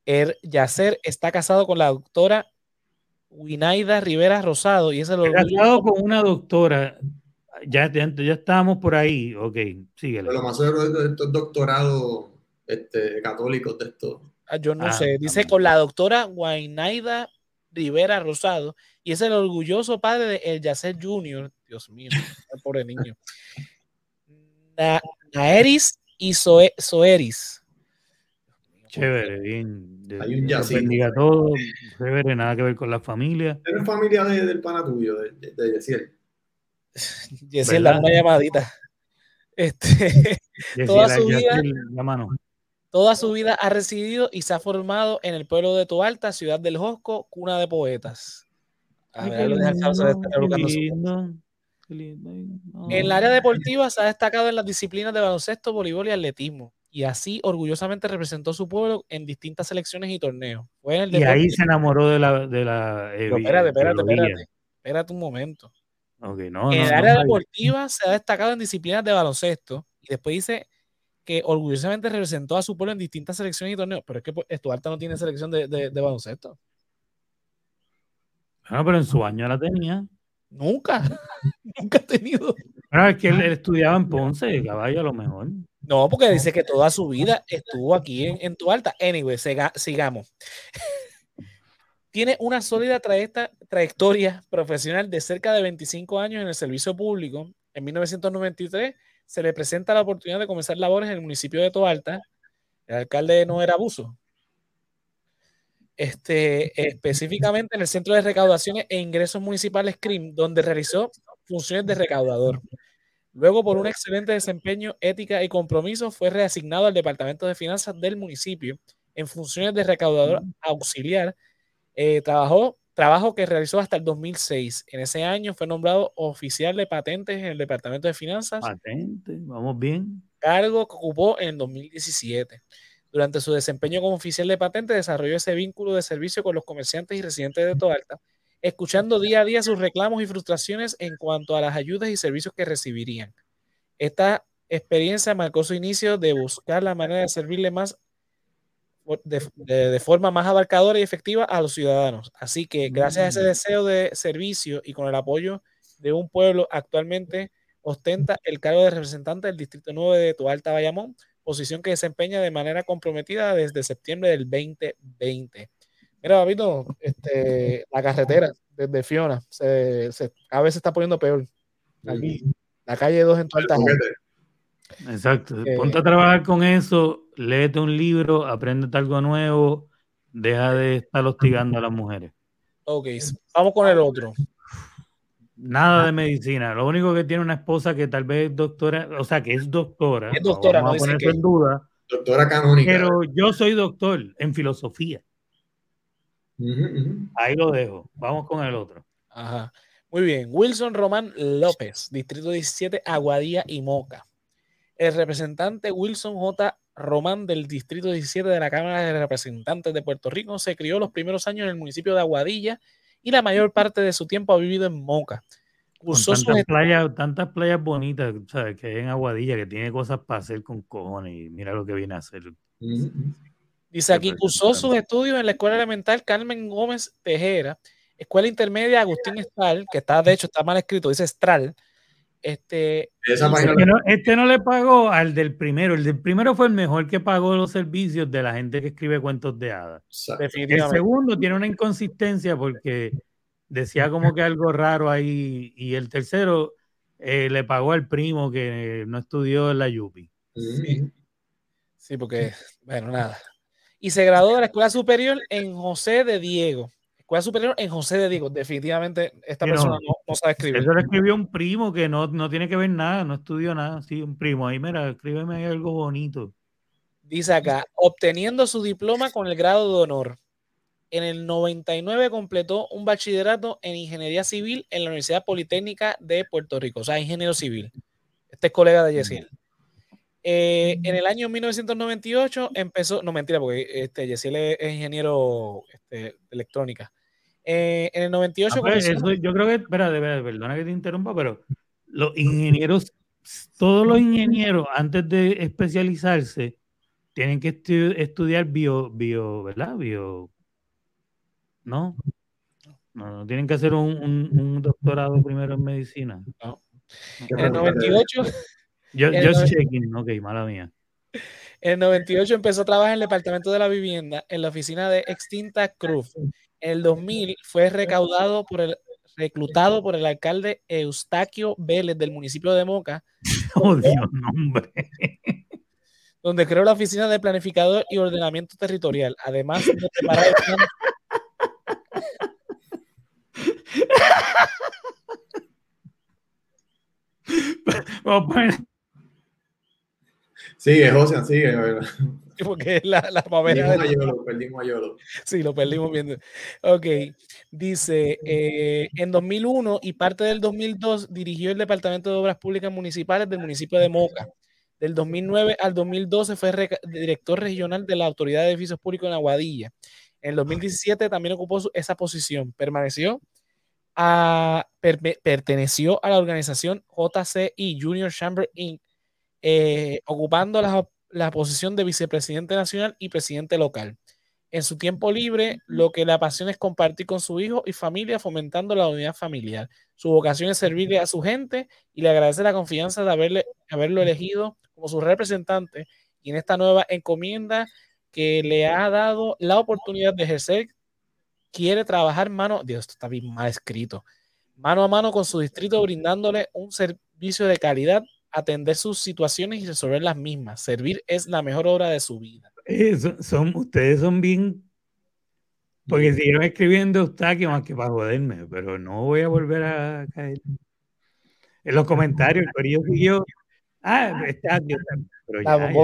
Er Yacer está casado con la doctora Winaida Rivera Rosado y es el
casado con una doctora. Ya, ya, ya estábamos por ahí. Ok, síguele.
Pero lo más seguro es estos doctorados este, católicos de estos.
Ah, Yo no
Ah,
sé. Dice
también.
con la doctora Guainaida Rivera Rosado y es el orgulloso padre de El Yacer Jr. Dios mío, el pobre niño. Na- Naeris y Zoe- Zoeris.
Chévere, bien. De-
Hay un
bendiga todo. Chévere, nada que ver con la familia.
Eres familia de- del pana tuyo, de, de, de Yesiel.
Yesiel,
¿Verdad?
dame una llamadita. Este, Toda
Yesiel,
su vida-
Yesiel, llámanos.
toda su vida ha residido y se ha formado en el pueblo de Toalta, ciudad del Josco, cuna de poetas. A
Ay,
ver, lo deja de estar
no.
En el área deportiva se ha destacado en las disciplinas de baloncesto, voleibol y atletismo. Y así orgullosamente representó a su pueblo en distintas selecciones y torneos. Fue en el
Y ahí se enamoró de la. De la eh,
espérate, espérate,
biología.
espérate. Espérate un momento.
No,
en
no,
el
no
área deportiva se ha destacado en disciplinas de baloncesto. Y después dice que orgullosamente representó a su pueblo en distintas selecciones y torneos. Pero es que pues, Estuarta no tiene selección de, de- de baloncesto.
Bueno, pero en su año la tenía.
Nunca. Nunca ha tenido.
Bueno, es que él, él estudiaba en Ponce, caballo, a lo mejor.
No, porque dice que toda su vida estuvo aquí en, en. Anyway, siga- sigamos. Tiene una sólida trayecta- trayectoria profesional de cerca de 25 años en el servicio público. En 1993 se le presenta la oportunidad de comenzar labores en el municipio de Toalta. El alcalde no era abuso. Este, específicamente en el Centro de Recaudaciones e Ingresos Municipales CRIM, donde realizó funciones de recaudador. Luego, por un excelente desempeño, ética y compromiso, fue reasignado al Departamento de Finanzas del municipio en funciones de recaudador auxiliar. Eh, trabajó, trabajo que realizó hasta el 2006. En ese año fue nombrado oficial de patentes en el Departamento de Finanzas,
Patente, vamos bien.
cargo que ocupó en el 2017. Durante su desempeño como oficial de patentes, desarrolló ese vínculo de servicio con los comerciantes y residentes de Toalta, escuchando día a día sus reclamos y frustraciones en cuanto a las ayudas y servicios que recibirían. Esta experiencia marcó su inicio de buscar la manera de servirle más de, de- de forma más abarcadora y efectiva a los ciudadanos. Así que gracias a ese
Mm.
deseo de servicio y con el apoyo de un pueblo actualmente ostenta el cargo de representante del Distrito 9 de Toalta Bayamón, posición que desempeña de manera comprometida desde septiembre del 2020. Mira, papito, este, la carretera desde Fiona se, se- cada vez se está poniendo peor. Aquí, la calle 2 en Toalta.
boquete.
Exacto.
Eh,
Ponte a trabajar con eso, léete un libro, apréndete algo nuevo, deja de estar hostigando a las mujeres.
Ok, vamos con el otro.
Nada de medicina. Lo único que tiene una esposa que tal vez es doctora, o sea, que es doctora.
Es doctora,
vamos
no
a
dice que-
en duda.
Doctora canónica.
Pero yo soy doctor en filosofía. Ahí lo dejo. Vamos con el otro.
Ajá. Muy bien. Wilson Román López, Distrito 17, Aguadilla y Moca. El representante Wilson J. Román del Distrito 17 de la Cámara de Representantes de Puerto Rico se crió los primeros años en el municipio de Aguadilla y la mayor parte de su tiempo ha vivido en Moca.
Con
Cursó sus
tantas playas, tantas playas bonitas, ¿sabes? Que hay en Aguadilla, que tiene cosas para hacer con cojones. Y mira lo que viene a hacer.
Dice aquí, cursó sus estudios en la Escuela Elemental Carmen Gómez Tejera, Escuela Intermedia Agustín Estral, que está, de hecho, está mal escrito, dice Estral. Este,
Esa
y-
página
Este no, este no le pagó al del primero. El del primero fue el mejor que pagó los servicios de la gente que escribe cuentos de hadas. El segundo tiene una inconsistencia porque decía como que algo raro ahí. Y el tercero eh, le pagó al primo que no estudió en la Yupi.
Sí. Sí, porque, bueno, nada. Y se graduó de la Escuela Superior en José de Diego, escuela superior en José de Diego. Definitivamente esta persona no, sabe escribir.
Eso lo escribió un primo que no, no tiene que ver nada, no estudió nada. Sí, un primo. Ahí, mira, escríbeme ahí algo bonito.
Dice acá, obteniendo su diploma con el grado de honor. En el 99 completó un bachillerato en ingeniería civil en la Universidad Politécnica de Puerto Rico, o sea, ingeniero civil. Este es colega de Yesiel. Eh, en el año 1998 empezó, no mentira, porque este, Yesiel es, ingeniero este, de electrónica. Eh, en el 98
ah, pues, yo creo que, espera, perdona que te interrumpa, pero los ingenieros, todos los ingenieros antes de especializarse tienen que estudiar bio, bio, ¿verdad? Bio, ¿no? No, tienen que hacer un, doctorado primero en medicina.
En el 98.
Yo, just checking, ok, mala mía.
En el 98 empezó a trabajar en el Departamento de la Vivienda en la oficina de Extinta Cruz. En el 2000 fue recaudado por el, reclutado por el alcalde Eustaquio Vélez del municipio de Moca.
Oh, Dios, nombre.
Donde creó la oficina de planificador y ordenamiento territorial. Además de preparar el plan
Sigue, José, sigue.
Porque la, la
perdimos, a Yolo, perdimos a Yolo.
Sí, lo perdimos viendo. Ok, dice, eh, en 2001 y parte del 2002 dirigió el Departamento de Obras Públicas Municipales del municipio de Moca. Del 2009 al 2012 fue director regional de la Autoridad de Edificios Públicos en Aguadilla. En el 2017 también ocupó esa posición. Permaneció a, perteneció a la organización JCI Junior Chamber Inc., eh, ocupando la, la, posición de vicepresidente nacional y presidente local. En su tiempo libre, lo que le apasiona es compartir con su hijo y familia, fomentando la unidad familiar. Su vocación es servirle a su gente y le agradece la confianza de haberle, haberlo elegido como su representante y en esta nueva encomienda que le ha dado la oportunidad de ejercer, quiere trabajar mano, Dios, esto está bien mal escrito, mano a mano con su distrito, brindándole un servicio de calidad, atender sus situaciones y resolver las mismas. Servir es la mejor obra de su vida.
son, ustedes son bien, porque siguieron escribiendo Eustaquio más que para joderme, pero no voy a volver a caer. En los comentarios, el periodo siguió. Ah, Eustaquio.
Pero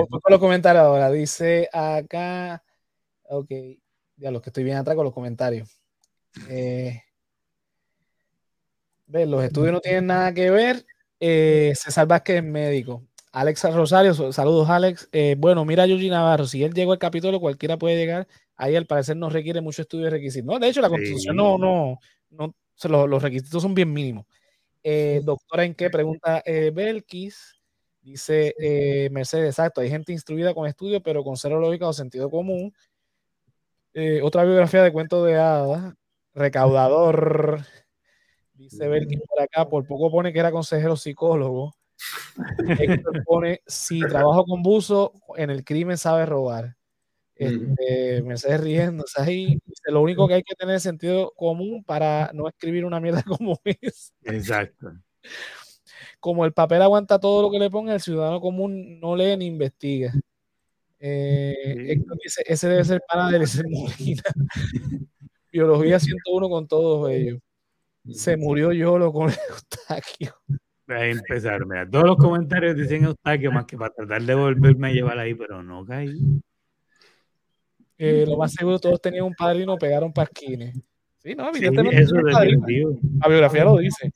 con los comentarios ahora. Dice acá, ok, ya los que estoy bien atrás con los comentarios. Eh, los estudios no tienen nada que ver. Eh, César Vázquez médico. Alex Rosario, saludos Alex. Eh, bueno, mira a Navarro, si él llegó al capítulo, cualquiera puede llegar. Ahí al parecer no requiere mucho estudio de requisitos. No, de hecho, la constitución no, no, no, los, requisitos son bien mínimos. Eh, doctora, ¿en qué? Pregunta Belkis. Dice eh, Mercedes, exacto, hay gente instruida con estudios, pero con cero lógica o sentido común. Eh, otra biografía de cuentos de hadas, recaudador. Dice Belkin por acá, por poco pone que era consejero psicólogo. pone, si trabajo con buzo, en el crimen sabe robar. Este, Mercedes riendo, ahí dice, lo único que hay que tener es sentido común para no escribir una mierda como es.
Exacto
como el papel aguanta todo lo que le ponga, el ciudadano común no lee ni investiga. Eh, ese debe ser para de Biología 101 con todos ellos. Se murió Yolo con Eustaquio.
Voy a empezar, mira, todos los comentarios dicen Eustaquio más que para tratar de volverme a llevar ahí, pero no caí.
Eh, lo más seguro, todos tenían un padre y no pegaron pasquines. Sí, no, evidentemente. eso La biografía lo dice.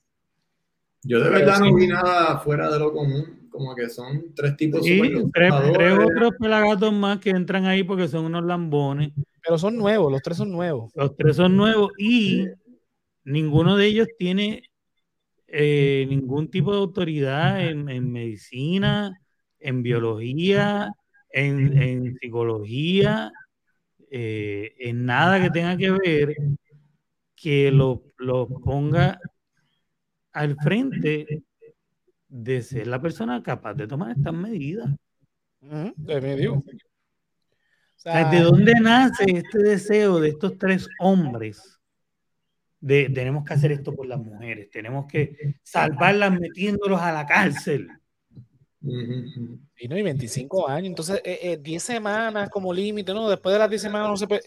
Yo de verdad no vi nada fuera de lo común, como que son tres tipos
sí, tres, tres, otros pelagatos más que entran ahí porque son unos lambones.
Pero son nuevos, los tres son nuevos.
Los tres son nuevos y ninguno de ellos tiene eh, ningún tipo de autoridad en, medicina, en biología, en, psicología, eh, en nada que tenga que ver que lo, lo ponga al frente de ser la persona capaz de tomar estas medidas.
de medio.
¿De dónde nace este deseo de estos tres hombres? De tenemos que hacer esto por las mujeres, tenemos que salvarlas metiéndolos a la cárcel.
Y no, y 25 años, entonces 10 eh, eh, semanas como límite, ¿no? Después de las 10 semanas no se puede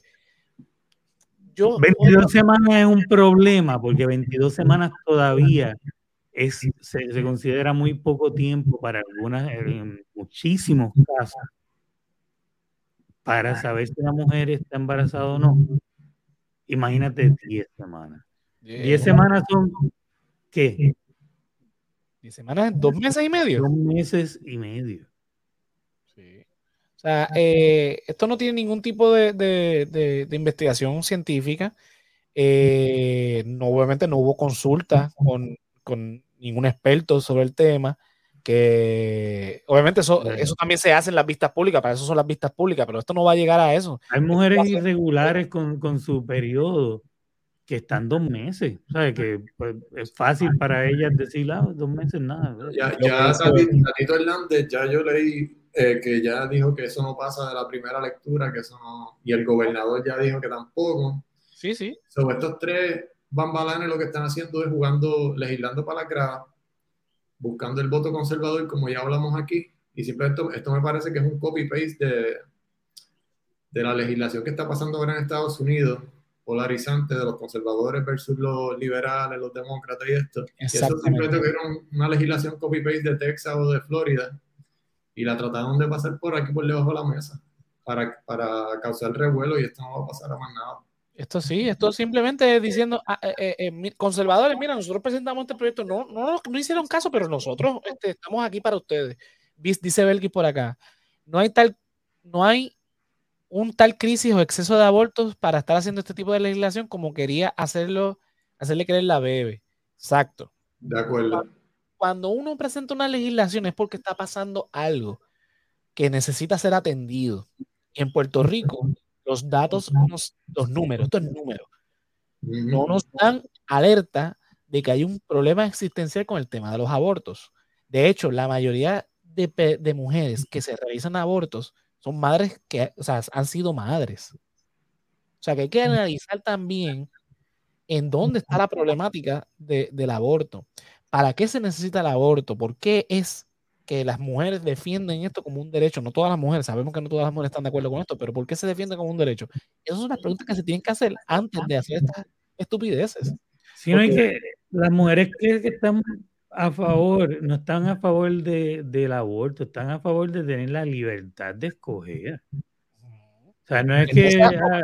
Yo, 22 semanas es un problema, porque 22 semanas todavía es, se, considera muy poco tiempo para algunas, en muchísimos casos, para saber si la mujer está embarazada o no. Imagínate 10 semanas. 10 semanas son, ¿qué?
10 semanas, dos meses y medio.
Dos meses y medio.
Sí. O sea, eh, esto no tiene ningún tipo de, investigación científica. Eh, no, obviamente no hubo consulta con, ningún experto sobre el tema. Que obviamente eso, eso también se hace en las vistas públicas, para eso son las vistas públicas, pero esto no va a llegar a eso.
Hay mujeres irregulares con, con su periodo que están dos meses, ¿sabes? Que pues, es fácil para ellas decir, ah, dos meses nada.
Ya, ya Tatito Hernández, ya yo leí eh, que ya dijo que eso no pasa de la primera lectura, que eso no, y el gobernador ya dijo que tampoco.
Sí, sí.
Sobre estos tres bambalanes lo que están haciendo es jugando, legislando para la grada, buscando el voto conservador, como ya hablamos aquí, y simplemente esto, esto me parece que es un copy-paste de, de la legislación que está pasando ahora en Estados Unidos, polarizante de los conservadores versus los liberales, los demócratas y esto. Y eso simplemente vieron una legislación copy-paste de Texas o de Florida y la trataron de pasar por aquí, por debajo de la mesa, para, para causar revuelo y esto no va a pasar a más nada.
Esto sí, esto simplemente diciendo, ah, eh, eh, eh, conservadores, mira, nosotros presentamos este proyecto, no, no, no hicieron caso, pero nosotros este, estamos aquí para ustedes. Dice Belkis por acá, no hay tal, no hay un tal crisis o exceso de abortos para estar haciendo este tipo de legislación como quería hacerlo, hacerle creer la bebé. Exacto.
De acuerdo.
Cuando uno presenta una legislación es porque está pasando algo que necesita ser atendido. Y en Puerto Rico, los datos, los números, estos números, no nos dan alerta de que hay un problema existencial con el tema de los abortos. De hecho, la mayoría de, de mujeres que se realizan abortos son madres que o sea, han sido madres. O sea, que hay que analizar también en dónde está la problemática del aborto. ¿Para qué se necesita el aborto? ¿Por qué es que las mujeres defienden esto como un derecho? No todas las mujeres, sabemos que no todas las mujeres están de acuerdo con esto, pero ¿por qué se defiende como un derecho? Esas son las preguntas que se tienen que hacer antes de hacer estas estupideces.
Si no hay que, las mujeres que, que están a favor, no están a favor de, del aborto, están a favor de tener la libertad de escoger. O sea, no es que ah,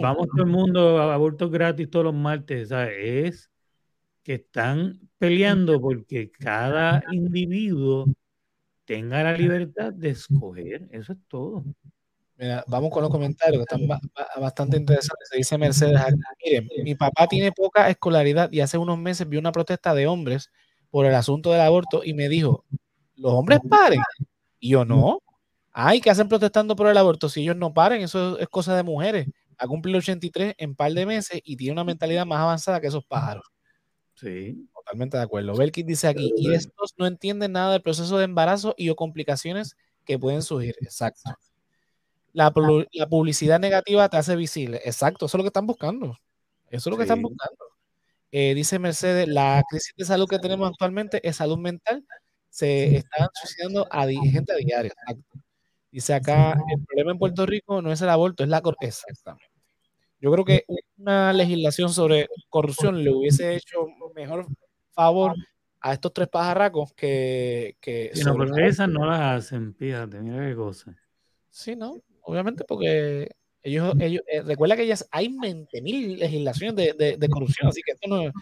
vamos todo el mundo a abortos gratis todos los martes, es que están peleando porque cada individuo tenga la libertad de escoger. Eso es todo.
Mira, vamos con los comentarios que están bastante interesantes. Se dice Mercedes, miren, mi papá tiene poca escolaridad y hace unos meses vi una protesta de hombres por el asunto del aborto y me dijo, los hombres paren. Y yo no. Ay, ¿qué hacen protestando por el aborto? Si ellos no paren, eso es cosa de mujeres. Ha cumplido 83 en par de meses y tiene una mentalidad más avanzada que esos pájaros.
Sí.
Totalmente de acuerdo. Belkin dice aquí, y estos no entienden nada del proceso de embarazo y o complicaciones que pueden surgir. Exacto. La, la, publicidad negativa te hace visible. Exacto, eso es lo que están buscando. Eso es lo que están buscando. Eh, dice Mercedes, la crisis de salud que tenemos actualmente es salud mental. Se están suicidando a gente a diario. Dice acá, el problema en Puerto Rico no es el aborto, es la corrupción. Exactamente. Yo creo que una legislación sobre corrupción le hubiese hecho mejor favor a estos tres pajarracos que... que
no, pero esas no las hacen, fíjate, mira qué cosa.
Sí, ¿no? Obviamente porque ellos, ellos eh, recuerda que ellas hay 20.000 legislaciones de, de, corrupción, así que esto no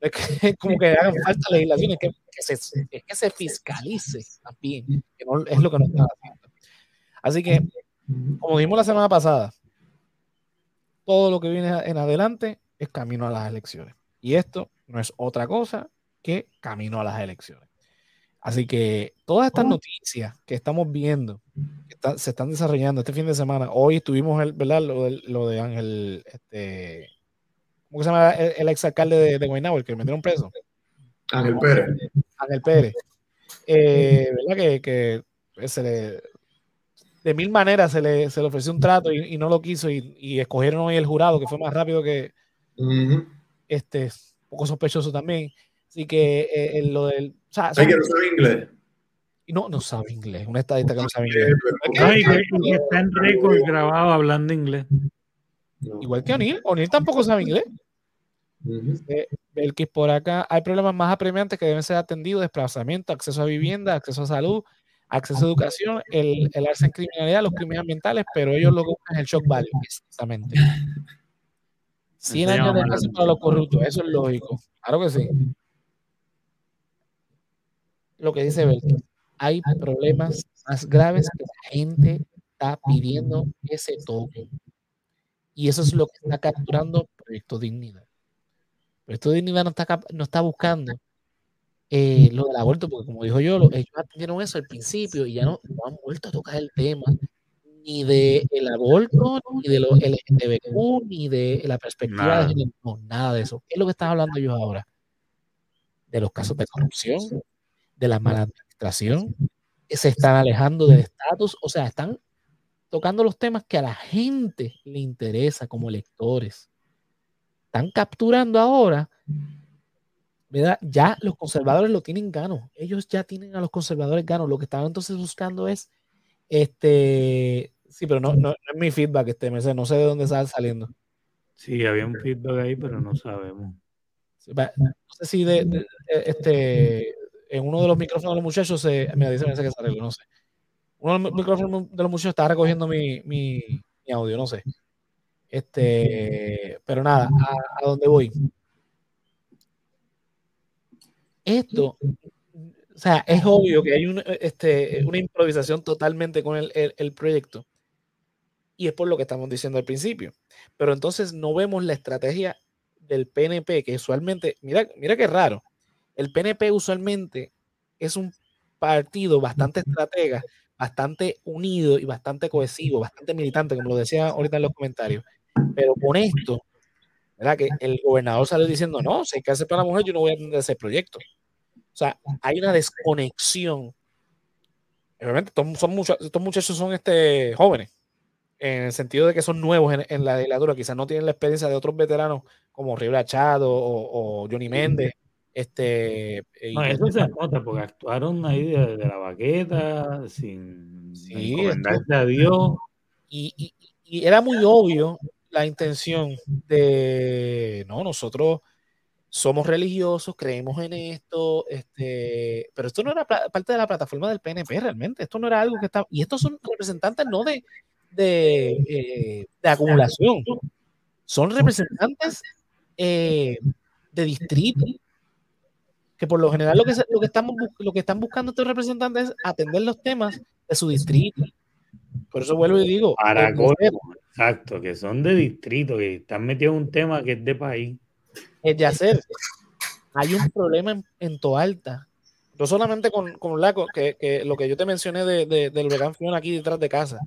es que, como que hagan falta legislaciones, que, que, se, es que se fiscalice también, que no, es lo que no está haciendo. Así que, como dijimos la semana pasada, todo lo que viene en adelante es camino a las elecciones. Y esto no es otra cosa que camino a las elecciones. Así que todas estas noticias que estamos viendo, que se están desarrollando este fin de semana, hoy estuvimos, el, ¿verdad? Lo de, lo de Ángel, este, ¿cómo se llama el, exalcalde de, de Guaynabo, el que metieron preso?
Ángel Pérez.
Ángel Pérez. Eh, ¿Verdad? Que, que se le, de mil maneras se le, se le ofreció un trato y, no lo quiso y, escogieron hoy el jurado, que fue más rápido que este, un poco sospechoso también. Así que eh, lo del
hay que no sabe inglés.
No, no sabe inglés. Una estadista que no sabe inglés.
No, y que, está en récord grabado hablando inglés.
Igual que O'Neill. O'Neill tampoco sabe inglés. El que por acá hay problemas más apremiantes que deben ser atendidos: desplazamiento, acceso a vivienda, acceso a salud, acceso a educación, el, el arce en criminalidad, los crímenes ambientales, pero ellos lo que buscan es el shock value, exactamente. 100 años de cárcel para los corruptos, eso es lógico. Claro que sí. Lo que dice Belki, hay problemas más graves que la gente está pidiendo que se toque. Y eso es lo que está capturando Proyecto Dignidad. Proyecto Dignidad no está, no está buscando eh, lo del aborto, porque como dijo yo, ellos atendieron eso al principio y ya no, han vuelto a tocar el tema ni del el aborto, ni de los LGTBQ, ni de la perspectiva de género, nada de eso. ¿Qué es lo que están hablando ellos ahora? De los casos de corrupción, de la mala administración, se están alejando del estatus, o sea, están tocando los temas que a la gente le interesa como lectores. Están capturando ahora ya los conservadores lo tienen gano. Ellos ya tienen a los conservadores gano. Lo que estaban entonces buscando es, este, sí, pero no, no, es mi feedback, este, no sé de dónde está saliendo.
Sí, había un feedback ahí, pero no sabemos.
No sé si de, este, en uno de los micrófonos de los muchachos se, me dice que se arregló, no sé. Uno de los micrófonos de los muchachos está recogiendo mi, mi, mi audio, no sé. Este, pero nada, a, a dónde voy esto, o sea, es obvio que hay este, una improvisación totalmente con el, proyecto. Y es por lo que estamos diciendo al principio. Pero entonces no vemos la estrategia del PNP, que usualmente, mira, mira qué raro. El PNP usualmente es un partido bastante estratega, bastante unido y bastante cohesivo, bastante militante, como lo decía ahorita en los comentarios. Pero con esto, ¿verdad? Que el gobernador sale diciendo, no, si hay que hacer para la mujer, yo no voy a atender ese proyecto. O sea, hay una desconexión. Obviamente, estos, son muchos, estos muchachos son este, jóvenes, en el sentido de que son nuevos en, la legislatura, quizás no tienen la experiencia de otros veteranos como Rivera Chado o, Johnny Méndez. Este,
no, eso se nota porque actuaron ahí de, la baqueta, sin sí, a Dios.
y, y era muy obvio la intención de, no, nosotros somos religiosos, creemos en esto, este, pero esto no era parte de la plataforma del PNP realmente, esto no era algo que estaba, y estos son representantes no de, de, eh, acumulación, son representantes eh, de distrito, que por lo general lo que, lo que, estamos, lo que están buscando estos representantes es atender los temas de su distrito. Por eso vuelvo y digo.
Para exacto, que son de distrito, que están metidos en un tema que es de país
es de hacer. Hay un problema en, Toalta. No solamente con, con Laco, que, lo que yo te mencioné de, de, del huracán Fiona aquí detrás de casa.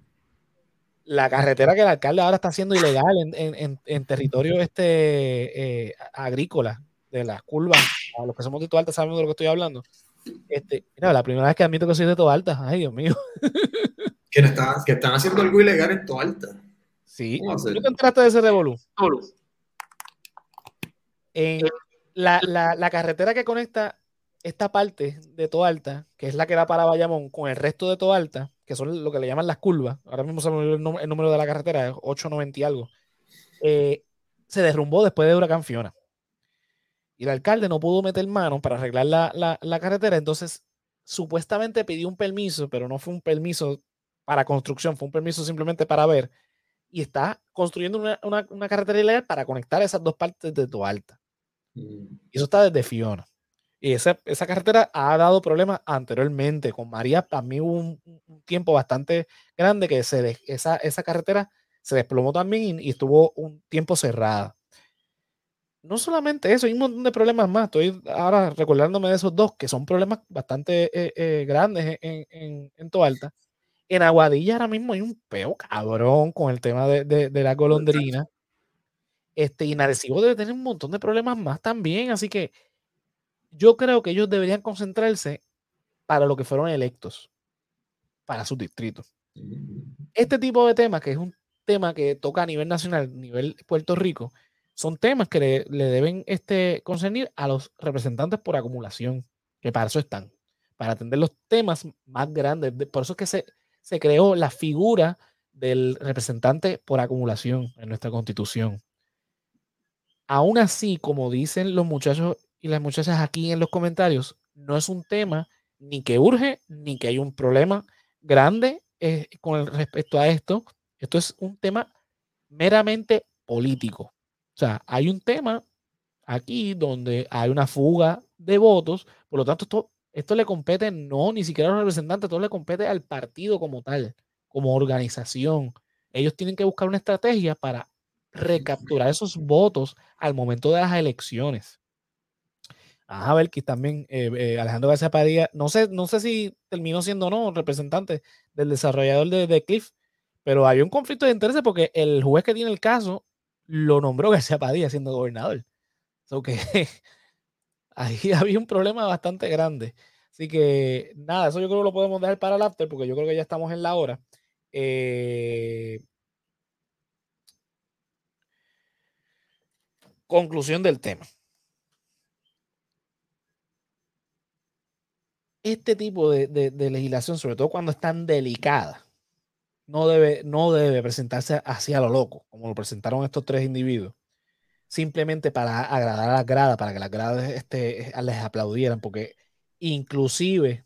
La carretera que el alcalde ahora está haciendo ilegal en, territorio este, eh, agrícola, de las curvas. A los que somos de Toalta sabemos de lo que estoy hablando. Este, mira, la primera vez que admito que soy de Toalta. Ay, Dios mío.
Que, que están haciendo algo ilegal en Toalta.
Sí. ¿Tú te enteraste de ese revolú? la, la, carretera que conecta esta parte de Toalta, que es la que da para Bayamón, con el resto de Toalta, que son lo que le llaman las curvas, ahora mismo se me el, el número de la carretera, es 890 y algo, eh, se derrumbó después de Huracán Fiona. Y el alcalde no pudo meter mano para arreglar la, la, carretera, entonces supuestamente pidió un permiso, pero no fue un permiso para construcción, fue un permiso simplemente para ver. Y está construyendo una, una, una carretera ilegal para conectar esas dos partes de Toalta. Y eso está desde Fiona. Y esa, esa carretera ha dado problemas anteriormente. Con María también hubo un, tiempo bastante grande que se esa, esa carretera se desplomó también y, estuvo un tiempo cerrada. No solamente eso, hay un montón de problemas más. Estoy ahora recordándome de esos dos, que son problemas bastante eh, eh, grandes en, en, en Toalta. En Aguadilla ahora mismo hay un peo cabrón con el tema de, de, de la golondrina. Este, y debe tener un montón de problemas más también. Así que yo creo que ellos deberían concentrarse para lo que fueron electos, para sus distritos. Este tipo de temas, que es un tema que toca a nivel nacional, a nivel Puerto Rico, son temas que le, deben este, concernir a los representantes por acumulación, que para eso están, para atender los temas más grandes. Por eso es que se, se creó la figura del representante por acumulación en nuestra constitución. Aún así, como dicen los muchachos y las muchachas aquí en los comentarios, no es un tema ni que urge, ni que hay un problema grande eh, con respecto a esto. Esto es un tema meramente político. O sea, hay un tema aquí donde hay una fuga de votos, por lo tanto, esto, esto le compete no ni siquiera a los representantes, esto le compete al partido como tal, como organización. Ellos tienen que buscar una estrategia para recapturar esos votos al momento de las elecciones. A ver, que también eh, eh, Alejandro García Padilla, no sé, no sé si terminó siendo o no representante del desarrollador de, de, Cliff, pero había un conflicto de intereses porque el juez que tiene el caso lo nombró García Padilla siendo gobernador. So que ahí había un problema bastante grande. Así que nada, eso yo creo que lo podemos dejar para el after porque yo creo que ya estamos en la hora. Eh, conclusión del tema. Este tipo de, legislación, sobre todo cuando es tan delicada, no debe, no debe presentarse hacia lo loco, como lo presentaron estos tres individuos, simplemente para agradar a las gradas, para que las gradas este, les aplaudieran, porque inclusive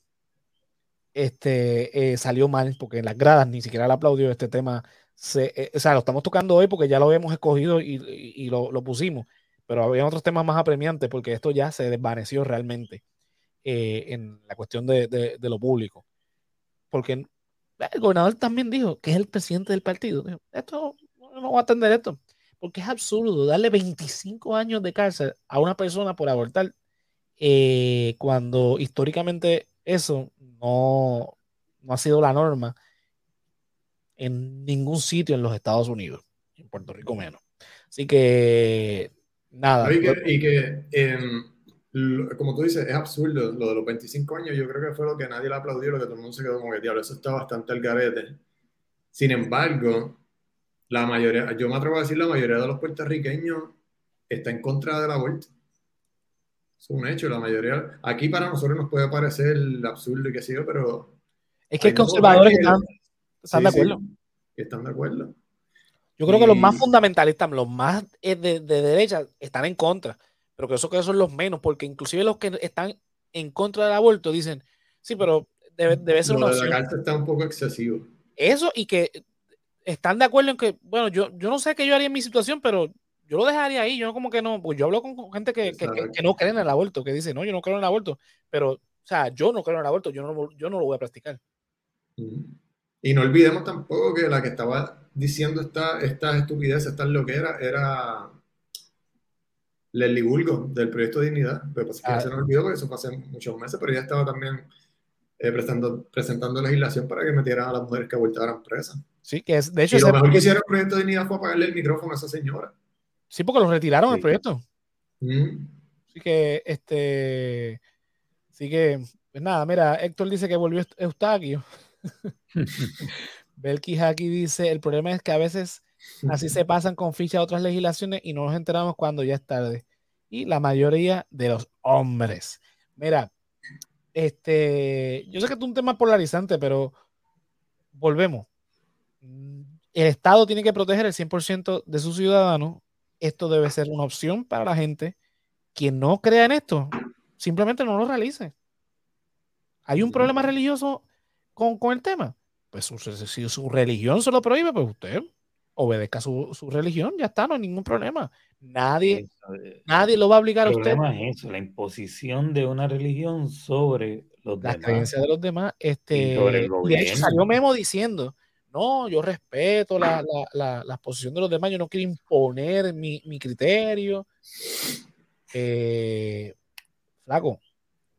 este, eh, salió mal, porque en las gradas ni siquiera le aplaudió este tema. Eh, o sea, lo estamos tocando hoy porque ya lo habíamos escogido y, lo, pusimos, pero había otros temas más apremiantes porque esto ya se desvaneció realmente eh, en la cuestión de, lo público. Porque el gobernador también dijo que es el presidente del partido. esto no va a atender esto, porque es absurdo darle 25 años de cárcel a una persona por abortar cuando históricamente eso no, no ha sido la norma en ningún sitio en los Estados Unidos, en Puerto Rico menos. Así que, nada.
Y que, em, como tú dices, es absurdo lo de los 25 años. Yo creo que fue lo que nadie le aplaudió, lo que todo el mundo se quedó como que, diablo, eso está bastante al garete. Sin embargo, la mayoría, yo me atrevo a decir, la mayoría de los puertorriqueños está en contra de la vuelta es un hecho, la mayoría. Aquí para nosotros nos puede parecer absurdo y qué sé yo, pero.
Es que hay conservadores que están, están de acuerdo.
están de acuerdo.
Yo creo que los más fundamentalistas, los más de, de, derecha, están en contra. Pero que eso que son los menos, porque inclusive los que están en contra del aborto dicen, sí, pero debe, debe ser una
opción. La está un poco excesivo.
Eso y que están de acuerdo en que, bueno, yo, yo no sé qué yo haría en mi situación, pero yo lo dejaría ahí, yo como que no, pues yo hablo con gente que, que, que, no cree en el aborto, que dice, no, yo no creo en el aborto, pero, o sea, yo no creo en el aborto, yo no, yo no lo voy a practicar.
Y no olvidemos tampoco que la que estaba diciendo esta, estas estupideces, estas loqueras, era Leslie Bulgo, del proyecto Dignidad. Pero pues, ah. se nos olvidó porque eso fue hace muchos meses, pero ella estaba también eh, presentando, presentando legislación para que metieran a las mujeres que abortaran presas.
Sí, que es, de hecho...
Y lo mejor que hicieron el proyecto Dignidad fue apagarle el micrófono a esa señora.
Sí, porque lo retiraron el proyecto. Mm. Así que, este. Así que, pues nada, mira, Héctor dice que volvió Eustaquio. Belki Haki dice: el problema es que a veces así se pasan con ficha a otras legislaciones y no nos enteramos cuando ya es tarde. Y la mayoría de los hombres. Mira, este, yo sé que es un tema polarizante, pero volvemos. El Estado tiene que proteger el 100% de sus ciudadanos esto debe ser una opción para la gente. Quien no crea en esto, simplemente no lo realice. ¿Hay un problema religioso con, el tema? Pues si su religión se lo prohíbe, pues usted obedezca su, su, religión, ya está, no hay ningún problema. Nadie, nadie lo va a obligar a usted.
El problema es eso, la imposición de una religión sobre los
Las creencias de los demás. Este, y de hecho salió Memo diciendo no, yo respeto la, posición de los demás, yo no quiero imponer mi, criterio. Eh, flaco,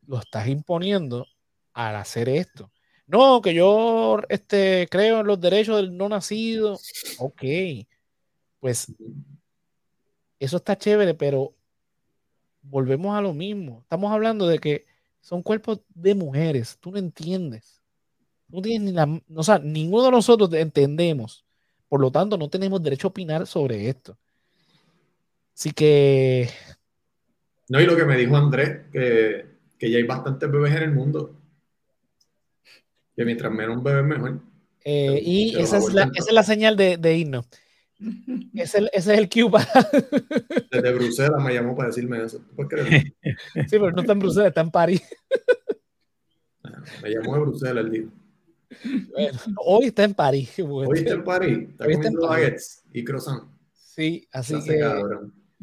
lo estás imponiendo al hacer esto. No, que yo este, creo en los derechos del no nacido. Ok, pues eso está chévere, pero volvemos a lo mismo. Estamos hablando de que son cuerpos de mujeres, tú no entiendes. No tienes ni la, o sea, ninguno de nosotros entendemos. Por lo tanto, no tenemos derecho a opinar sobre esto. Así que.
No, y lo que me dijo Andrés, que, que ya hay bastantes bebés en el mundo. Que mientras menos bebés, mejor.
Eh, y esa es, la, esa es, la, señal de, de irnos. Ese, ese, es el cue para.
Desde Bruselas me llamó para decirme eso.
Sí, pero no está en Bruselas, está en París.
Me llamó de Bruselas el día.
Bueno, hoy está en París.
Bueno. Hoy está en París. Está hoy comiendo baguettes y croissant.
Sí, así que.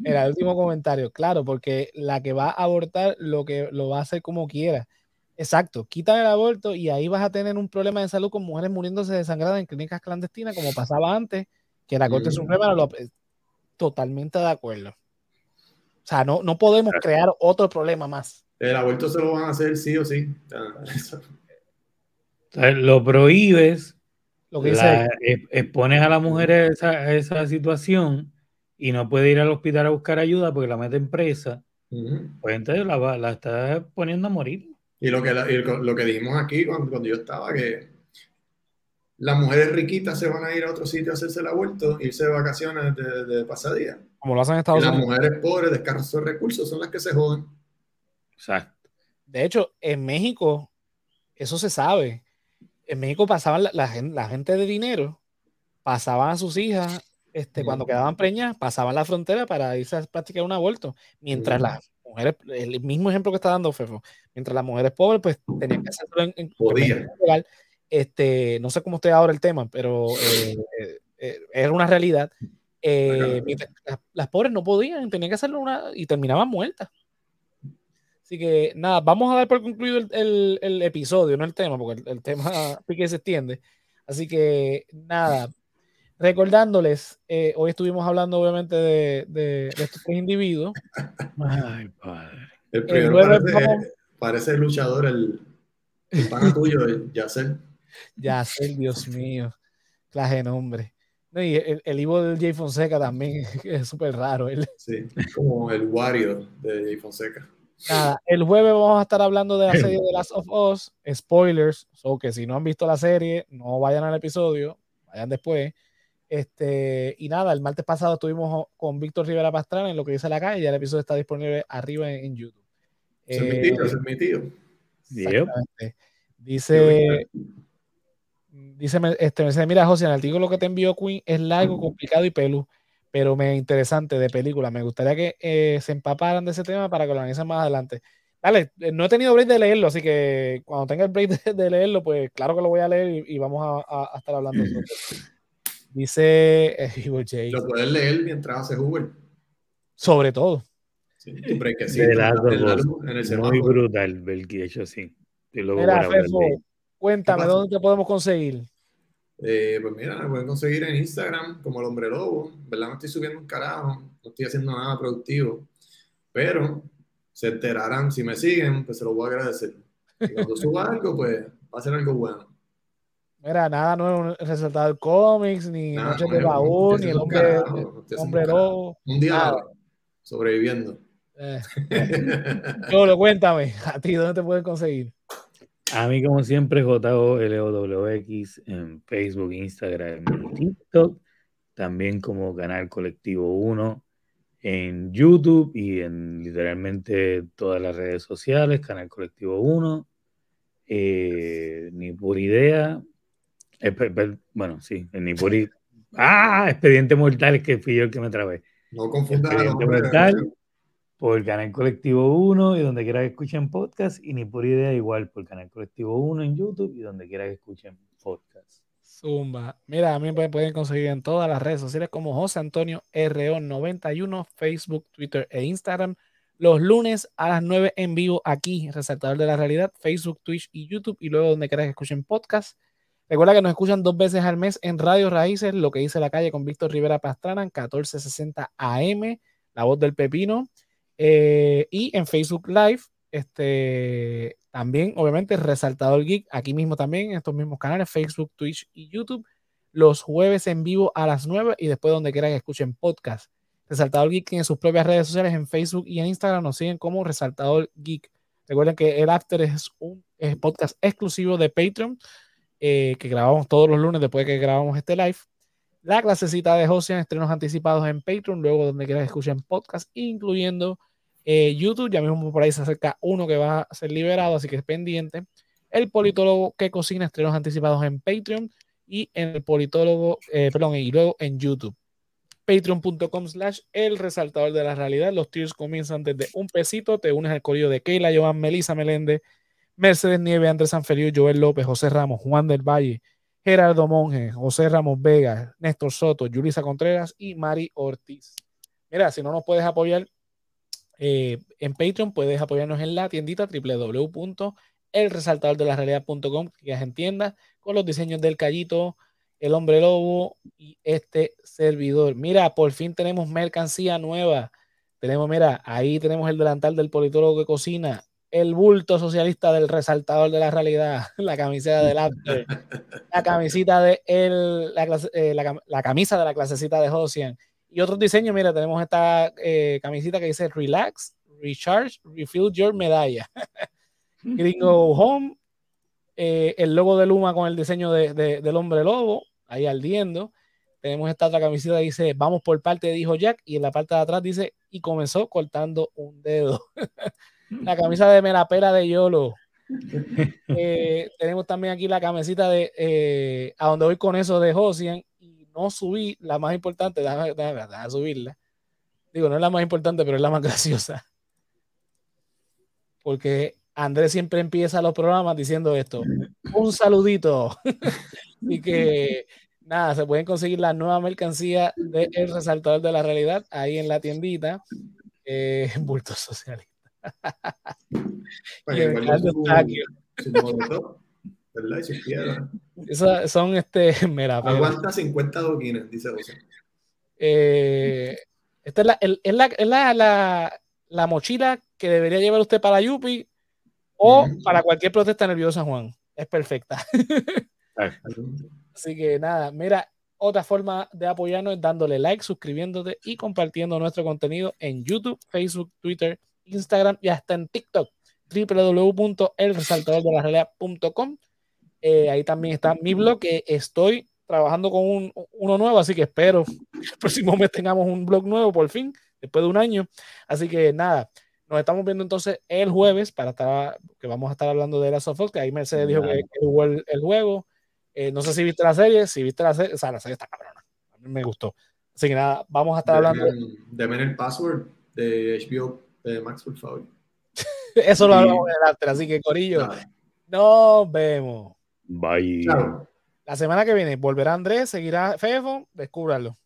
Era el último comentario, claro, porque la que va a abortar lo que lo va a hacer como quiera. Exacto, quita el aborto y ahí vas a tener un problema de salud con mujeres muriéndose desangradas en clínicas clandestinas, como pasaba antes, que la Corte Suprema lo totalmente de acuerdo. O sea, no, no podemos crear otro problema más.
El aborto se lo van a hacer sí o sí.
lo prohíbes, lo que la, expones a la mujer a esa, esa, situación y no puede ir al hospital a buscar ayuda porque la mete en presa, pues entonces la, la está poniendo a morir.
Y lo que, lo que dijimos aquí cuando, cuando, yo estaba, que las mujeres riquitas se van a ir a otro sitio a hacerse el aborto, irse de vacaciones de, de pasadía.
Como lo hacen en Estados
y Las mujeres pobres, de escasos recursos, son las que se joden.
Exacto.
De hecho, en México, eso se sabe. En México pasaban la, la, gente de dinero, pasaban a sus hijas, este, cuando quedaban preñas, pasaban la frontera para irse a practicar un aborto. Mientras las mujeres, el mismo ejemplo que está dando Fefo, mientras las mujeres pobres, pues tenían que hacerlo en, en Este, no sé cómo esté ahora el tema, pero eh, eh, eh, era una realidad. Las, las, pobres no podían, tenían que hacerlo una y terminaban muertas. Así que nada, vamos a dar por concluido el, el, episodio, no el tema, porque el, tema pique se extiende. Así que nada, recordándoles, eh, hoy estuvimos hablando obviamente de, de, estos tres individuos.
Ay, padre.
El primero parece, parece, el luchador, el, el pana tuyo, Yacel.
Yacel, Dios mío, clase de nombre. y el, el Ivo del Jay Fonseca también es súper raro. Él.
Sí, como el Wario de Jay Fonseca.
Nada, el jueves vamos a estar hablando de la serie de Last of Us, spoilers, o que si no han visto la serie, no vayan al episodio, vayan después. Este, y nada, el martes pasado estuvimos con Víctor Rivera Pastrana en lo que dice la calle, ya el episodio está disponible arriba en, YouTube.
Es mi tío, es mi tío.
Dice, dice, este, me dice, mira, José, el artículo que te envió Queen es largo, complicado y pelú pero me interesante de película. Me gustaría que eh, se empaparan de ese tema para que lo analicen más adelante. Dale, eh, no he tenido break de leerlo, así que cuando tenga el break de, leerlo, pues claro que lo voy a leer y, vamos a, estar hablando. Dice eh,
Lo puedes leer mientras haces Google.
Sobre todo.
Sí, Muy
brutal, hecho sí.
Mira, cuéntame, ¿dónde te podemos conseguir?
Eh, pues mira, me pueden conseguir en Instagram como el hombre lobo. ¿Verdad? No estoy subiendo un carajo, no estoy haciendo nada productivo. Pero se enterarán, si me siguen, pues se lo voy a agradecer. Y cuando suba algo, pues va a ser algo bueno.
Mira, nada nuevo resultado de cómics, ni Noches de Baúl, ni el hombre, hombre lobo.
Un día sobreviviendo.
Eh, lo cuéntame, a ti, ¿dónde te pueden conseguir?
A mí, como siempre, JOLOWX en Facebook, Instagram y TikTok. También como Canal Colectivo 1 en YouTube y en literalmente todas las redes sociales, Canal Colectivo 1. Eh, ni por idea. Bueno, sí, ni por Ah, Expediente Mortal, es que fui yo el que me trabé.
No confundas Expediente Mortal
por el canal Colectivo 1 y donde quiera que escuchen podcast, y ni por idea igual por el canal Colectivo 1 en YouTube y donde quiera que escuchen podcast.
Zumba. Mira, a mí me pueden conseguir en todas las redes sociales como José Antonio RO91, Facebook, Twitter e Instagram. Los lunes a las 9 en vivo aquí, Resaltador de la Realidad, Facebook, Twitch y YouTube, y luego donde quiera que escuchen podcast. Recuerda que nos escuchan dos veces al mes en Radio Raíces, lo que dice la calle con Víctor Rivera Pastrana, en 1460 AM, La Voz del Pepino. Eh, y en Facebook Live, este, también, obviamente, Resaltador Geek, aquí mismo también, en estos mismos canales, Facebook, Twitch y YouTube, los jueves en vivo a las 9 y después donde quieran que escuchen podcast. Resaltador Geek tiene sus propias redes sociales en Facebook y en Instagram, nos siguen como Resaltador Geek. Recuerden que el After es un podcast exclusivo de Patreon eh, que grabamos todos los lunes después de que grabamos este live. La clasecita de José en estrenos anticipados en Patreon, luego donde quieran escuchen podcast, incluyendo eh, YouTube. Ya mismo por ahí se acerca uno que va a ser liberado, así que es pendiente. El politólogo que cocina estrenos anticipados en Patreon. y en el politólogo, eh, perdón, y luego en YouTube. Patreon.com slash el resaltador de la realidad. Los tiers comienzan desde un pesito. Te unes al correo de Keila, Joan, Melissa Meléndez, Mercedes Nieve, Andrés Sanferiu, Joel López, José Ramos, Juan del Valle, Gerardo Monge, José Ramos Vega, Néstor Soto, Yulisa Contreras y Mari Ortiz. Mira, si no nos puedes apoyar eh, en Patreon, puedes apoyarnos en la tiendita www.elresaltadordelarealidad.com que ya entienda con los diseños del Callito, el Hombre Lobo y este servidor. Mira, por fin tenemos mercancía nueva. Tenemos, mira, ahí tenemos el delantal del politólogo que cocina, el bulto socialista del resaltador de la realidad, la camiseta del arte, la camisita de el, eh, la, camisa de la clasecita de Josian y otros diseños. Mira, tenemos esta eh, camisita que dice Relax, Recharge, Refill Your Medalla. Gringo Home, eh, el logo de Luma con el diseño de, del hombre lobo, ahí ardiendo. Tenemos esta otra camiseta que dice Vamos por parte, dijo Jack, y en la parte de atrás dice Y comenzó cortando un dedo. La camisa de Melapela de Yolo. Eh, tenemos también aquí la camisita de eh, A donde voy con eso de Josian. Y no subí la más importante, déjame, subirla. Digo, no es la más importante, pero es la más graciosa. Porque Andrés siempre empieza los programas diciendo esto. Un saludito. y que nada, se pueden conseguir la nueva mercancía de El Resaltador de la Realidad ahí en la tiendita. Eh, bulto social. Esas son este.
Aguanta 50 doquines, dice José.
Eh, esta es, la, es, la, es la, la, la, mochila que debería llevar usted para Yupi o para cualquier protesta nerviosa, Juan. Es perfecta. Así que nada, mira, otra forma de apoyarnos es dándole like, suscribiéndote y compartiendo nuestro contenido en YouTube, Facebook, Twitter, Instagram y hasta en TikTok www.elresaltadordelarealidad.com eh, ahí también está mi blog que estoy trabajando con un, uno nuevo, así que espero el próximo mes tengamos un blog nuevo por fin, después de un año. Así que nada, nos estamos viendo entonces el jueves para estar, que vamos a estar hablando de la Softbox, que ahí Mercedes dijo que, jugó el, juego. Eh, no sé si viste la serie, si viste la serie, o sea, la serie está cabrona. A mí me gustó. Así que nada, vamos a estar hablando.
Deme el password de HBO de Max, por favor.
Eso lo hablamos en el after, así que Corillo, nos vemos.
Bye.
La semana que viene volverá Andrés, seguirá Fefo, descúbralo.